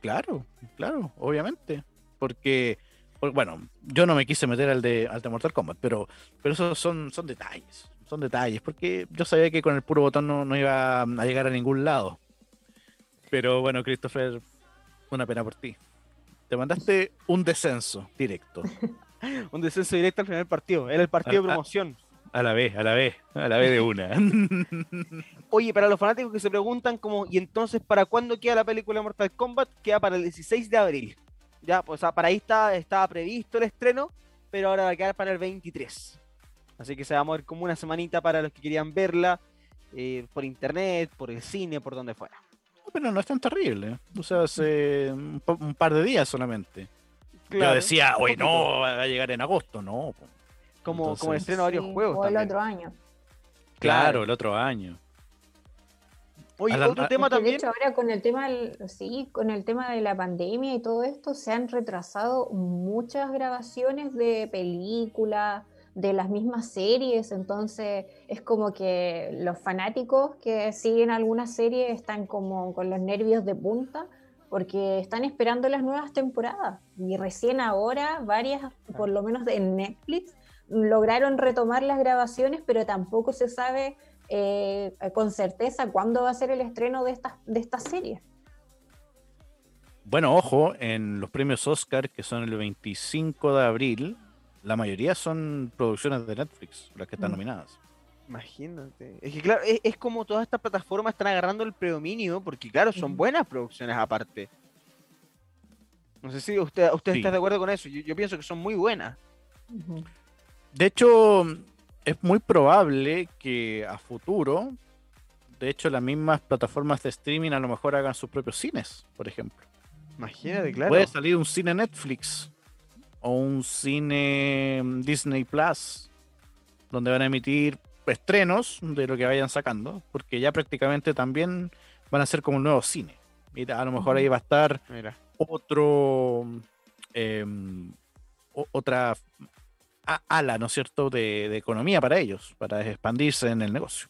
Claro, claro, obviamente. Porque, por- bueno, yo no me quise meter al de, al de Mortal Kombat, pero, pero esos son, son detalles. Son detalles, porque yo sabía que con el puro botón no, no iba a llegar a ningún lado. Pero bueno, Christopher, una pena por ti. Te mandaste un descenso directo. <laughs> <laughs> Un descenso directo al primer partido. Era el partido de promoción. A la vez, a la vez, a la vez de una. <laughs> Oye, para los fanáticos que se preguntan como, ¿y entonces para cuándo queda la película Mortal Kombat? Queda para el 16 de abril. Ya, pues o sea, para ahí está, estaba previsto el estreno, pero ahora va a quedar para el 23. Así que se va a mover como una semanita para los que querían verla eh, por internet, por el cine, por donde fuera. Pero no es tan terrible. O sea, hace un par de días solamente. Yo Claro, decía, <laughs> poquito. no, va a llegar en agosto. No. Como, como el entonces- estreno de varios Sí, juegos. O el también. otro año. claro, Claro. el otro año. Oye, otro tema que de también. hecho ahora con el tema del- sí, con el tema de la pandemia y todo esto se han retrasado muchas grabaciones de películas, de las mismas series, entonces es como que los fanáticos que siguen alguna serie están como con los nervios de punta porque están esperando las nuevas temporadas y recién ahora varias, por lo menos en Netflix, lograron retomar las grabaciones, pero tampoco se sabe eh, con certeza cuándo va a ser el estreno de estas de esta serie. Bueno, ojo, en los premios Oscar, que son el 25 de abril, la mayoría son producciones de Netflix, las que están Mm. nominadas. Imagínate. Es que claro, es, es como todas estas plataformas están agarrando el predominio, porque claro, son buenas producciones aparte. No sé si usted, usted Sí. está de acuerdo con eso. Yo, yo pienso que son muy buenas. De hecho, es muy probable que a futuro, de hecho, las mismas plataformas de streaming a lo mejor hagan sus propios cines, por ejemplo. Imagínate, claro. Puede salir un cine Netflix o un cine Disney Plus, donde van a emitir estrenos de lo que vayan sacando, porque ya prácticamente también van a ser como un nuevo cine. Mira, a lo mejor ahí va a estar Mira. otro em, otra ala, ¿no es cierto?, de, de economía para ellos, para expandirse en el negocio.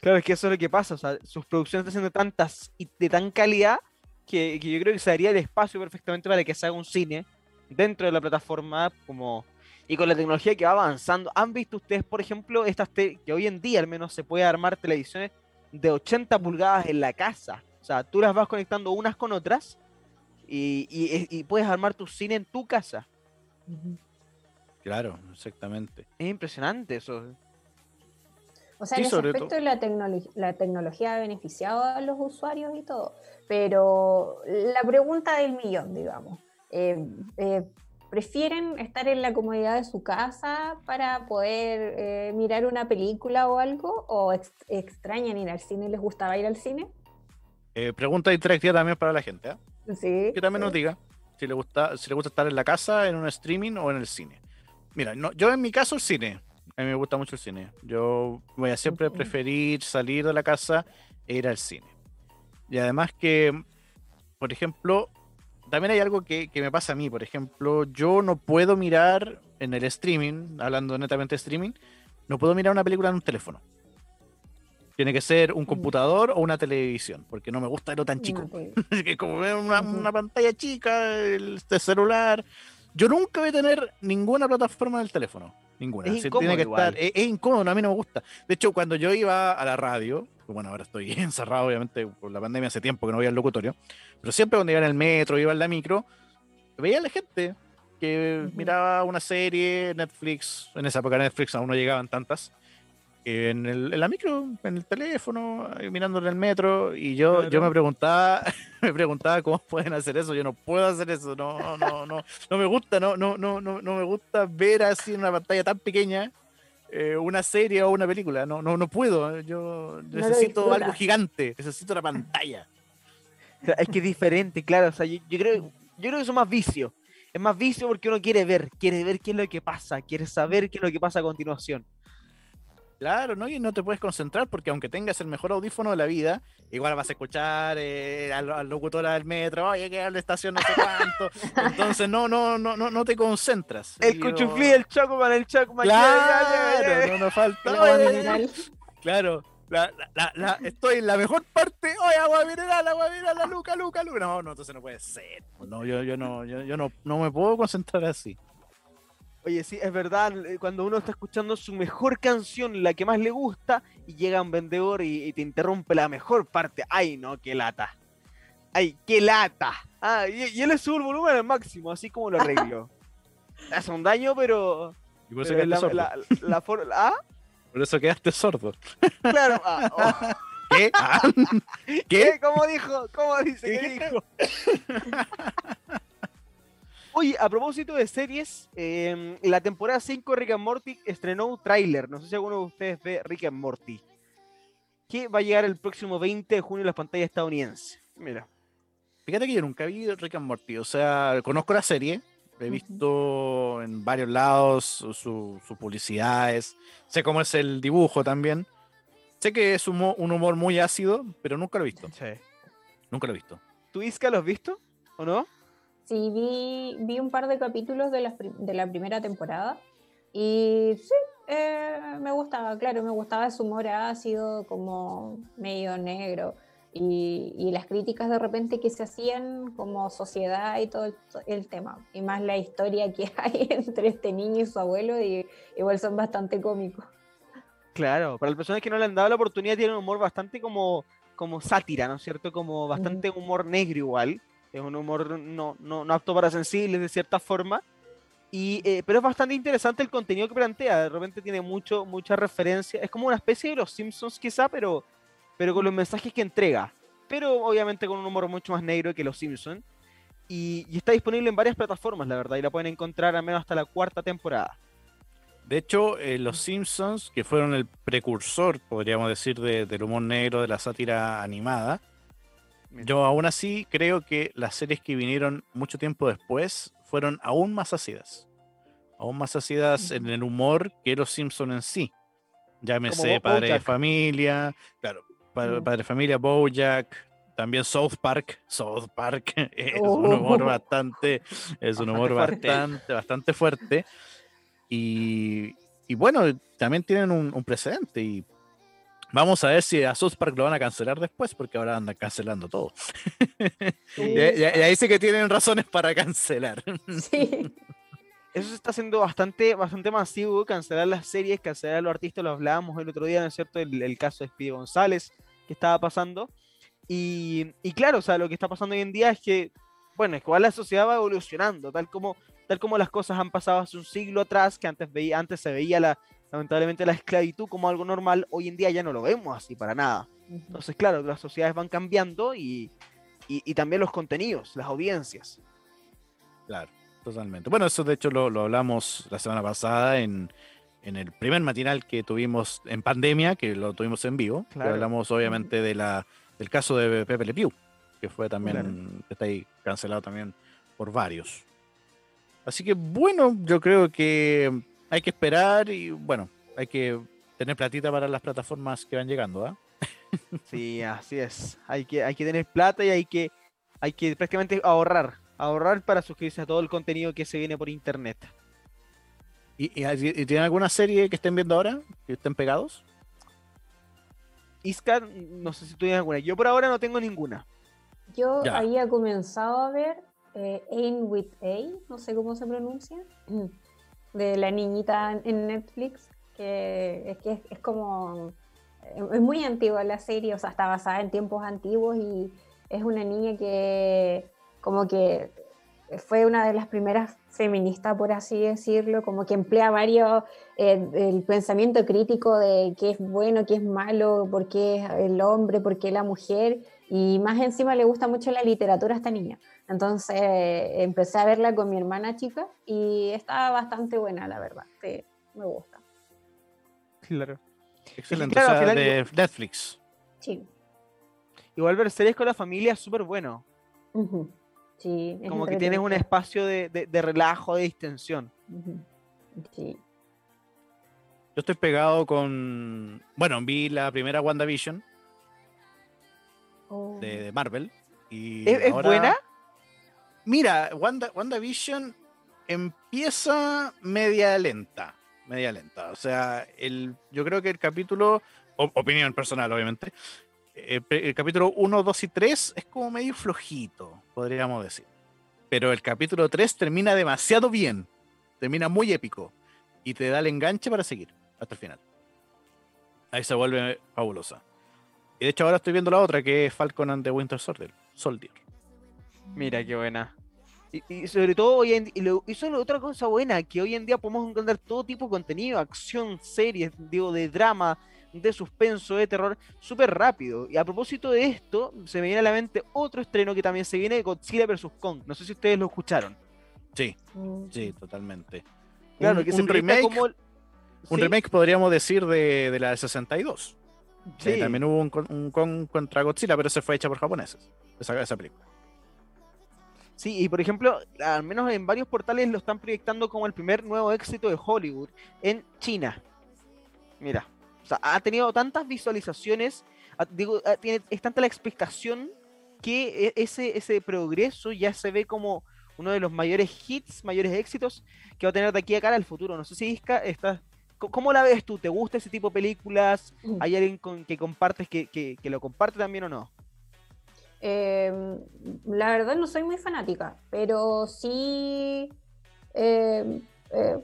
Claro, es que eso es lo que pasa. O sea, sus producciones están siendo tantas y de tan calidad que, que yo creo que se daría el espacio perfectamente para que se haga un cine dentro de la plataforma como y con la tecnología que va avanzando. ¿Han visto ustedes, por ejemplo, estas te- que hoy en día al menos se puede armar televisiones de 80 pulgadas en la casa? O sea, tú las vas conectando unas con otras y, y- y puedes armar tu cine en tu casa. Claro, exactamente. Es impresionante eso. O sea, Sí, en ese aspecto todo. la, tecnolo- la tecnología ha beneficiado a los usuarios y todo, pero la pregunta del millón, digamos, eh, eh, ¿prefieren estar en la comodidad de su casa para poder eh, mirar una película o algo? ¿O ex- extrañan ir al cine? ¿Les gustaba ir al cine? Eh, pregunta interactiva también para la gente, ¿ah? Sí. que también nos diga si le gusta si le gusta estar en la casa, en un streaming o en el cine. Mira, no, yo en mi caso el cine. A mí me gusta mucho el cine. Yo voy a siempre preferir salir de la casa e ir al cine. Y además que, por ejemplo, también hay algo que, que me pasa a mí. Por ejemplo, yo no puedo mirar en el streaming, hablando netamente de streaming, no puedo mirar una película en un teléfono. Tiene que ser un computador o una televisión, porque no me gusta verlo tan chico. No <laughs> que como ver una, pantalla chica, el este celular. Yo nunca voy a tener ninguna plataforma en el teléfono. Ninguna. Es incómodo tiene que estar. Es, es incómodo, a mí no me gusta. De hecho, cuando yo iba a la radio, bueno, ahora estoy <laughs> encerrado, obviamente, por la pandemia hace tiempo que no voy al locutorio, pero siempre cuando iba en el metro, iba en la micro, veía a la gente que miraba una serie, Netflix, en esa época Netflix aún no llegaban tantas, en, el, en la micro, en el teléfono, mirando en el metro, y yo, yo me preguntaba, <laughs> me preguntaba cómo pueden hacer eso, yo no puedo hacer eso, no, no, no, no me gusta, no, no, no, no, no me gusta ver así en una pantalla tan pequeña eh, una serie o una película, no, no, no puedo, yo necesito algo gigante, necesito una pantalla. Es que es diferente, claro. O sea, yo, yo creo, yo creo que son más vicios. Es más vicio porque uno quiere ver, quiere ver qué es lo que pasa, quiere saber qué es lo que pasa a continuación. Claro, ¿no? Y no te puedes concentrar porque aunque tengas el mejor audífono de la vida, igual vas a escuchar eh, al, al locutora del metro, oye, que la estación no sé cuánto. <laughs> Entonces no, no, no, no, no te concentras. El Y cuchuflí, yo- el choco con el choco, Claro, no nos falta. Claro, la, la, la, la- estoy en la mejor parte. Oye, agua mineral, agua mineral, la luca, luca, luca. No, no, entonces no puede ser. No, yo, yo no, yo, yo no, no me puedo concentrar así. Oye, sí, es verdad, eh, cuando uno está escuchando su mejor canción, la que más le gusta, y llega un vendedor y, y te interrumpe la mejor parte. ¡Ay, no, qué lata! ¡Ay, qué lata! Ah, y, y él le sube el volumen al máximo, así como lo arreglo. <laughs> Hace un daño, pero... Y por eso pero quedaste la, la, la ¿Ah? Por eso quedaste sordo. Claro. <laughs> ah, oh. <laughs> ¿Qué? <laughs> Ah, ¿Qué? ¿Qué? ¿Cómo dijo? ¿Cómo dice? ¿Qué dijo? Oye, a propósito de series, eh, la temporada 5 de Rick and Morty estrenó un tráiler. No sé si alguno de ustedes ve Rick and Morty. Que va a llegar el próximo 20 de junio en las pantallas estadounidenses. Mira. Fíjate que yo nunca vi Rick and Morty. O sea, conozco la serie. He visto en varios lados su, su- sus publicidades. Sé cómo es el dibujo también. Sé que es un, un humor muy ácido, pero nunca lo he visto. Nunca lo he visto. ¿Tú, Iska, lo has visto? ¿O no? Sí, vi, vi un par de capítulos de la, de la primera temporada y sí, eh, me gustaba, claro, me gustaba su humor ácido, como medio negro y, y las críticas de repente que se hacían como sociedad y todo el, el tema, y más la historia que <laughs> hay entre este niño y su abuelo, y igual son bastante cómicos. Claro, para las personas que no le han dado la oportunidad, tiene un humor bastante como, como sátira, ¿no es cierto? Como bastante humor negro igual. Es un humor no, no, no apto para sensibles de cierta forma. Y, eh, pero es bastante interesante el contenido que plantea. De repente tiene mucho, mucha referencia. Es como una especie de los Simpsons quizá, pero, pero con los mensajes que entrega. Pero obviamente con un humor mucho más negro que los Simpsons. Y, y está disponible en varias plataformas, la verdad. Y la pueden encontrar al menos hasta la cuarta temporada. De hecho, eh, los Simpsons, que fueron el precursor, podríamos decir, de- del humor negro, de la sátira animada, yo aún así creo que las series que vinieron mucho tiempo después fueron aún más ácidas. Aún más ácidas en el humor que los Simpsons en sí. Llámese Padre de. Familia, claro, Padre, Familia, Bojack, también South Park. South Park <laughs> es Oh. un humor bastante, es un humor bastante, bastante fuerte. Y, y bueno, también tienen un, un precedente y vamos a ver si a South Park lo van a cancelar después, porque ahora andan cancelando todo. <laughs> y, y- y ahí sí que tienen razones para cancelar. <laughs> Sí. Eso se está haciendo bastante, bastante masivo, cancelar las series, cancelar a los artistas, lo hablábamos el otro día, ¿no es cierto? El, el caso de Speedy González que estaba pasando. Y, y claro, o sea, lo que está pasando hoy en día es que, bueno, es que igual la sociedad va evolucionando, tal como, tal como las cosas han pasado hace un siglo atrás, que antes, veía, antes se veía la, lamentablemente la esclavitud como algo normal, hoy en día ya no lo vemos así para nada. Entonces, claro, las sociedades van cambiando y, y, y también los contenidos, las audiencias. Claro, totalmente. Bueno, eso de hecho lo, lo hablamos la semana pasada en, en el primer matinal que tuvimos en pandemia, que lo tuvimos en vivo. Claro. hablamos obviamente de la, del caso de Pepe Le Pew, que fue también, Claro. está ahí cancelado también por varios. Así que bueno, yo creo que hay que esperar y bueno, hay que tener platita para las plataformas que van llegando, ¿ah? <laughs> Sí, así es. Hay que, hay que tener plata y hay que, hay que prácticamente ahorrar. Ahorrar para suscribirse a todo el contenido que se viene por internet. ¿Y, y, y tienen alguna serie que estén viendo ahora? ¿Que estén pegados? Iska, no sé si tú tienes alguna. Yo por ahora no tengo ninguna. Yo Ya. había comenzado a ver eh, Aim with A, no sé cómo se pronuncia, <clears throat> de la niñita en- Netflix, que es que es, es como, eh, es muy antigua la serie, o sea, está basada en tiempos antiguos y es una niña que como que fue una de las primeras feministas, por así decirlo, como que emplea varios, eh, el pensamiento crítico de qué es bueno, qué es malo, por qué el hombre, por qué la mujer, y más encima le gusta mucho la literatura a esta niña. Entonces eh, empecé a verla con mi hermana chica y estaba bastante buena, la verdad. Sí, me gusta. Claro. Excelente. claro, o sea, final de Netflix. Sí. Igual ver series con la familia es súper bueno. Sí, es Como que tienes un espacio de, de- de relajo, de distensión. Sí. Yo estoy pegado con. Bueno, vi la primera WandaVision Oh. de, de Marvel. Y ¿Es, buena? Mira, Wanda, WandaVision empieza media lenta. Media lenta. O sea, el, yo creo que el capítulo. opinión personal, obviamente. eh, pe- el capítulo 1, 2 y 3 es como medio flojito, podríamos decir. Pero el capítulo 3 termina demasiado bien. Termina muy épico. Y te da el enganche para seguir hasta el final. Ahí se vuelve fabulosa. Y de hecho ahora estoy viendo la otra que es Falcon and the Winter Soldier. Soldier. Mira qué buena. Y, y sobre todo hoy en día, y lo- otra cosa buena, que hoy en día podemos encontrar todo tipo de contenido, acción, series, digo, de drama, de suspenso, de terror, súper rápido. Y a propósito de esto, se me viene a la mente otro estreno que también se viene de Godzilla vs. Kong. No sé si ustedes lo escucharon. Sí, Mm. sí, totalmente. Claro, un, que un remake, como... un Sí, remake podríamos decir de, de la del 62. que sí. también hubo un, un Kong contra Godzilla, pero se fue hecha por japoneses. Esa, esa película. Sí, y por ejemplo, al menos en varios portales lo están proyectando como el primer nuevo éxito de Hollywood en China. Mira, o sea, ha tenido tantas visualizaciones, ha- digo, ha- tiene, es tanta la expectación que e- ese, ese progreso ya se ve como uno de los mayores hits, mayores éxitos que va a tener de aquí a cara al futuro. No sé si Iska, estás, ¿cómo la ves tú? ¿Te gusta ese tipo de películas? Mm. ¿Hay alguien con que compartes que, que- que lo comparte también o no? Eh, la verdad no soy muy fanática, pero sí eh, eh,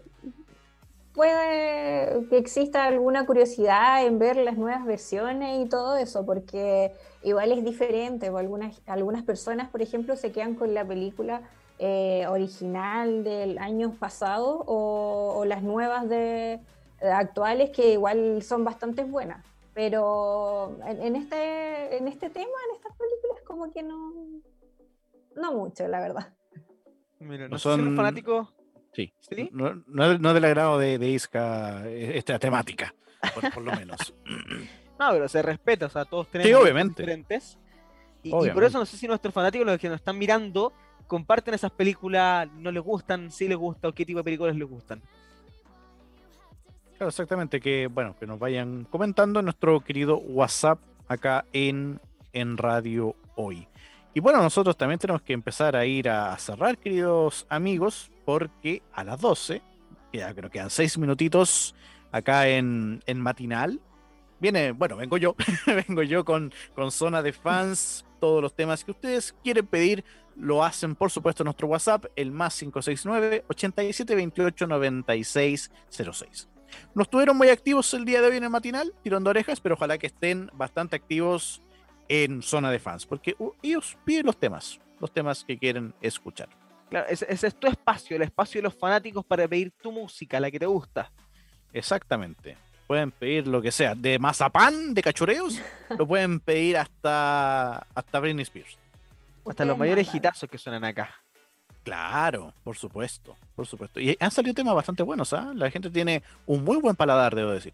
puede que exista alguna curiosidad en ver las nuevas versiones y todo eso, porque igual es diferente. o Algunas, algunas personas, por ejemplo, se quedan con la película eh, original del año pasado o, o las nuevas de, de actuales que igual son bastante buenas. Pero en, en este, en este tema, en estas películas, como que no, no mucho, la verdad. Mira, No no sé si los son- fanáticos... Sí. ¿Sí? No, no, no del agrado de, de Isca eh, esta temática, por, por lo menos. <clears throat> No, pero se respeta, o sea, todos tenemos Sí, obviamente. diferentes. Y, y por Obviamente. eso no sé si nuestros fanáticos, los que nos están mirando, comparten esas películas, no les gustan, si les gusta o qué tipo de películas les gustan. Claro, exactamente, que bueno, que nos vayan comentando en nuestro querido WhatsApp acá en, en Radio Hoy. Y bueno, nosotros también tenemos que empezar a ir a cerrar, queridos amigos, porque a las 12, que ya creo que quedan 6 minutitos acá en, en matinal, viene, bueno, vengo yo, <laughs> vengo yo con, con zona de fans, todos los temas que ustedes quieren pedir, lo hacen por supuesto en nuestro WhatsApp, el más 569 8728 9606. No estuvieron muy activos el día de hoy en el matinal, tirando orejas, pero ojalá que estén bastante activos en zona de fans, porque ellos piden los temas, los temas que quieren escuchar. Claro, ese, ese es tu espacio, el espacio de los fanáticos para pedir tu música, la que te gusta. Exactamente. Pueden pedir lo que sea, de mazapán, de cachureos, lo pueden pedir hasta, hasta Britney Spears. Hasta los mayores mandan. hitazos que suenan acá. Claro, por supuesto, por supuesto. Y han salido temas bastante buenos, ¿ah? La gente tiene un muy buen paladar, debo decir.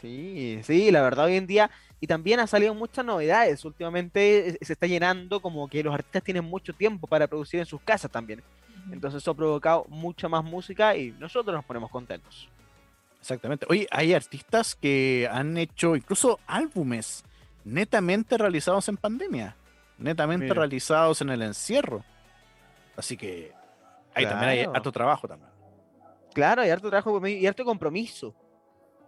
Sí, sí, la verdad hoy en día. Y también han salido muchas novedades. Últimamente eh, se está llenando como que los artistas tienen mucho tiempo para producir en sus casas también. Entonces eso ha provocado mucha más música y nosotros nos ponemos contentos. Exactamente. Oye, hay artistas que han hecho incluso álbumes netamente realizados en pandemia, netamente Mira. realizados en el encierro. Así que ahí también hay harto trabajo también. Claro, y harto trabajo y harto compromiso.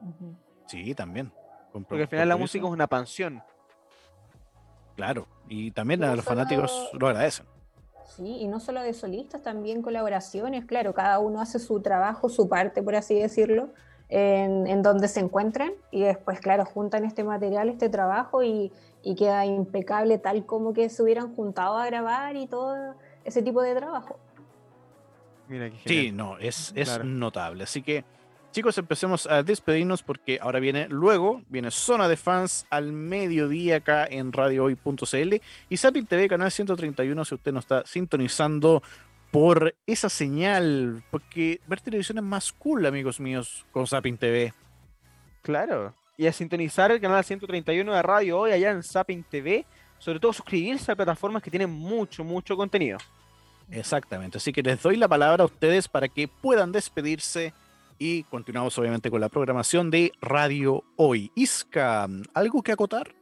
Ujú. Sí, también. Con Porque al final la música es una pansión. Claro. Y también a No los solo- fanáticos lo agradecen. Sí, y no solo de solistas, también colaboraciones, claro, cada uno hace su trabajo, su parte, por así decirlo, en, en donde se encuentran y después, claro, juntan este material, este trabajo y, y queda impecable tal como que se hubieran juntado a grabar y todo ese tipo de trabajo. Mira qué Sí, no, es, es Claro. notable. Así que, chicos, empecemos a despedirnos porque ahora viene, luego, viene Zona de Fans al mediodía acá en radiohoy.cl y Sapin TV, canal 131, si usted no está sintonizando por esa señal, porque ver televisión es más cool, amigos míos, con Sapin TV. Claro. Y a sintonizar el canal 131 de radio hoy allá en Zapping TV sobre todo suscribirse a plataformas que tienen mucho, mucho contenido. Exactamente, así que les doy la palabra a ustedes para que puedan despedirse y continuamos obviamente con la programación de Radio Hoy. Isca, ¿algo que acotar?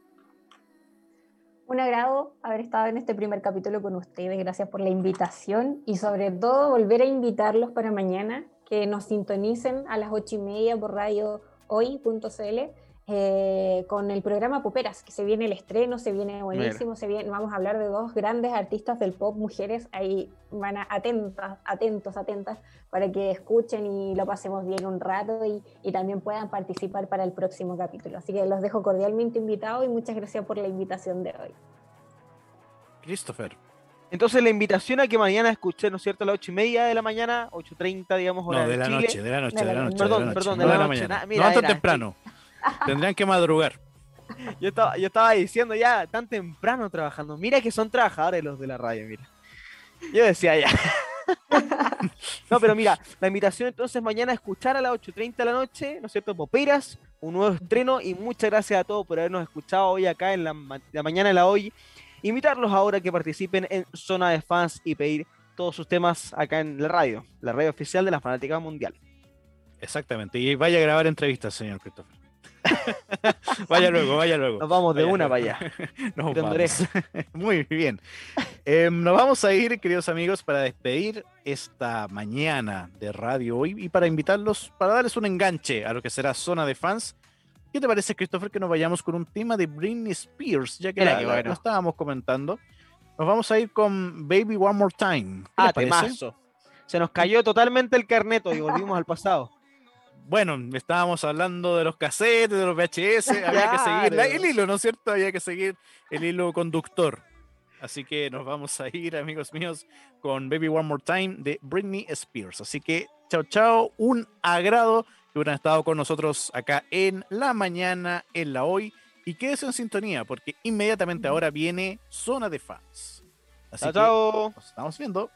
Un agrado haber estado en este primer capítulo con ustedes. Gracias por la invitación y sobre todo volver a invitarlos para mañana que nos sintonicen a las ocho y media por radio hoy.cl eh, con el programa Poperas, que se viene el estreno, se viene buenísimo, se viene, vamos a hablar de dos grandes artistas del pop, mujeres, ahí van a atentas, atentos, atentas, para que escuchen y lo pasemos bien un rato y, y también puedan participar para el próximo capítulo. Así que los dejo cordialmente invitados y muchas gracias por la invitación de hoy. Christopher. Entonces la invitación a que mañana escuchen, ¿no es cierto?, a las ocho y media de la mañana, 8.30, digamos, hora No, de la Chile. noche, de la noche, de la noche. Perdón, de la noche, perdón, no de la de la noche. mañana. Na- mira, no tan temprano. Tendrán que madrugar. <laughs> Yo estaba, yo estaba diciendo ya tan temprano trabajando. Mira que son trabajadores los de la radio, mira. Yo decía ya. <laughs> no, pero mira, la invitación entonces mañana a escuchar a las 8.30 de la noche, ¿no es cierto? Poperas, un nuevo estreno y muchas gracias a todos por habernos escuchado hoy acá en la, ma- la mañana de la hoy. Invitarlos ahora a que participen en Zona de Fans y pedir todos sus temas acá en la radio, la radio oficial de la Fanática Mundial. Exactamente. Y vaya a grabar entrevistas, señor Christopher. <laughs> vaya luego, vaya luego. Nos vamos de Vaya una luego. para allá. <laughs> Nos vamos. <laughs> Muy bien. Em, nos vamos a ir, queridos amigos, para despedir esta mañana de Radio Hoy y para invitarlos, para darles un enganche a lo que será Zona de Fans. ¿Qué te parece, Christopher, que nos vayamos con un tema de Britney Spears? Ya que la- la- bueno. lo estábamos comentando. Nos vamos a ir con Baby One More Time. ¿Qué Ah, temazo. Se nos cayó totalmente el carneto y volvimos al pasado. Bueno, estábamos hablando de los cassettes, de los VHS, <laughs> había que seguir la- Claro. el hilo, ¿no es cierto? Había que seguir el hilo conductor. Así que nos vamos a ir, amigos míos, con Baby One More Time de Britney Spears. Así que, chao, chao, un agrado que hubieran estado con nosotros acá en la mañana, en la hoy. Y quédese en sintonía, porque inmediatamente ahora viene Zona de Fans. Así Chao, que chao. nos estamos viendo.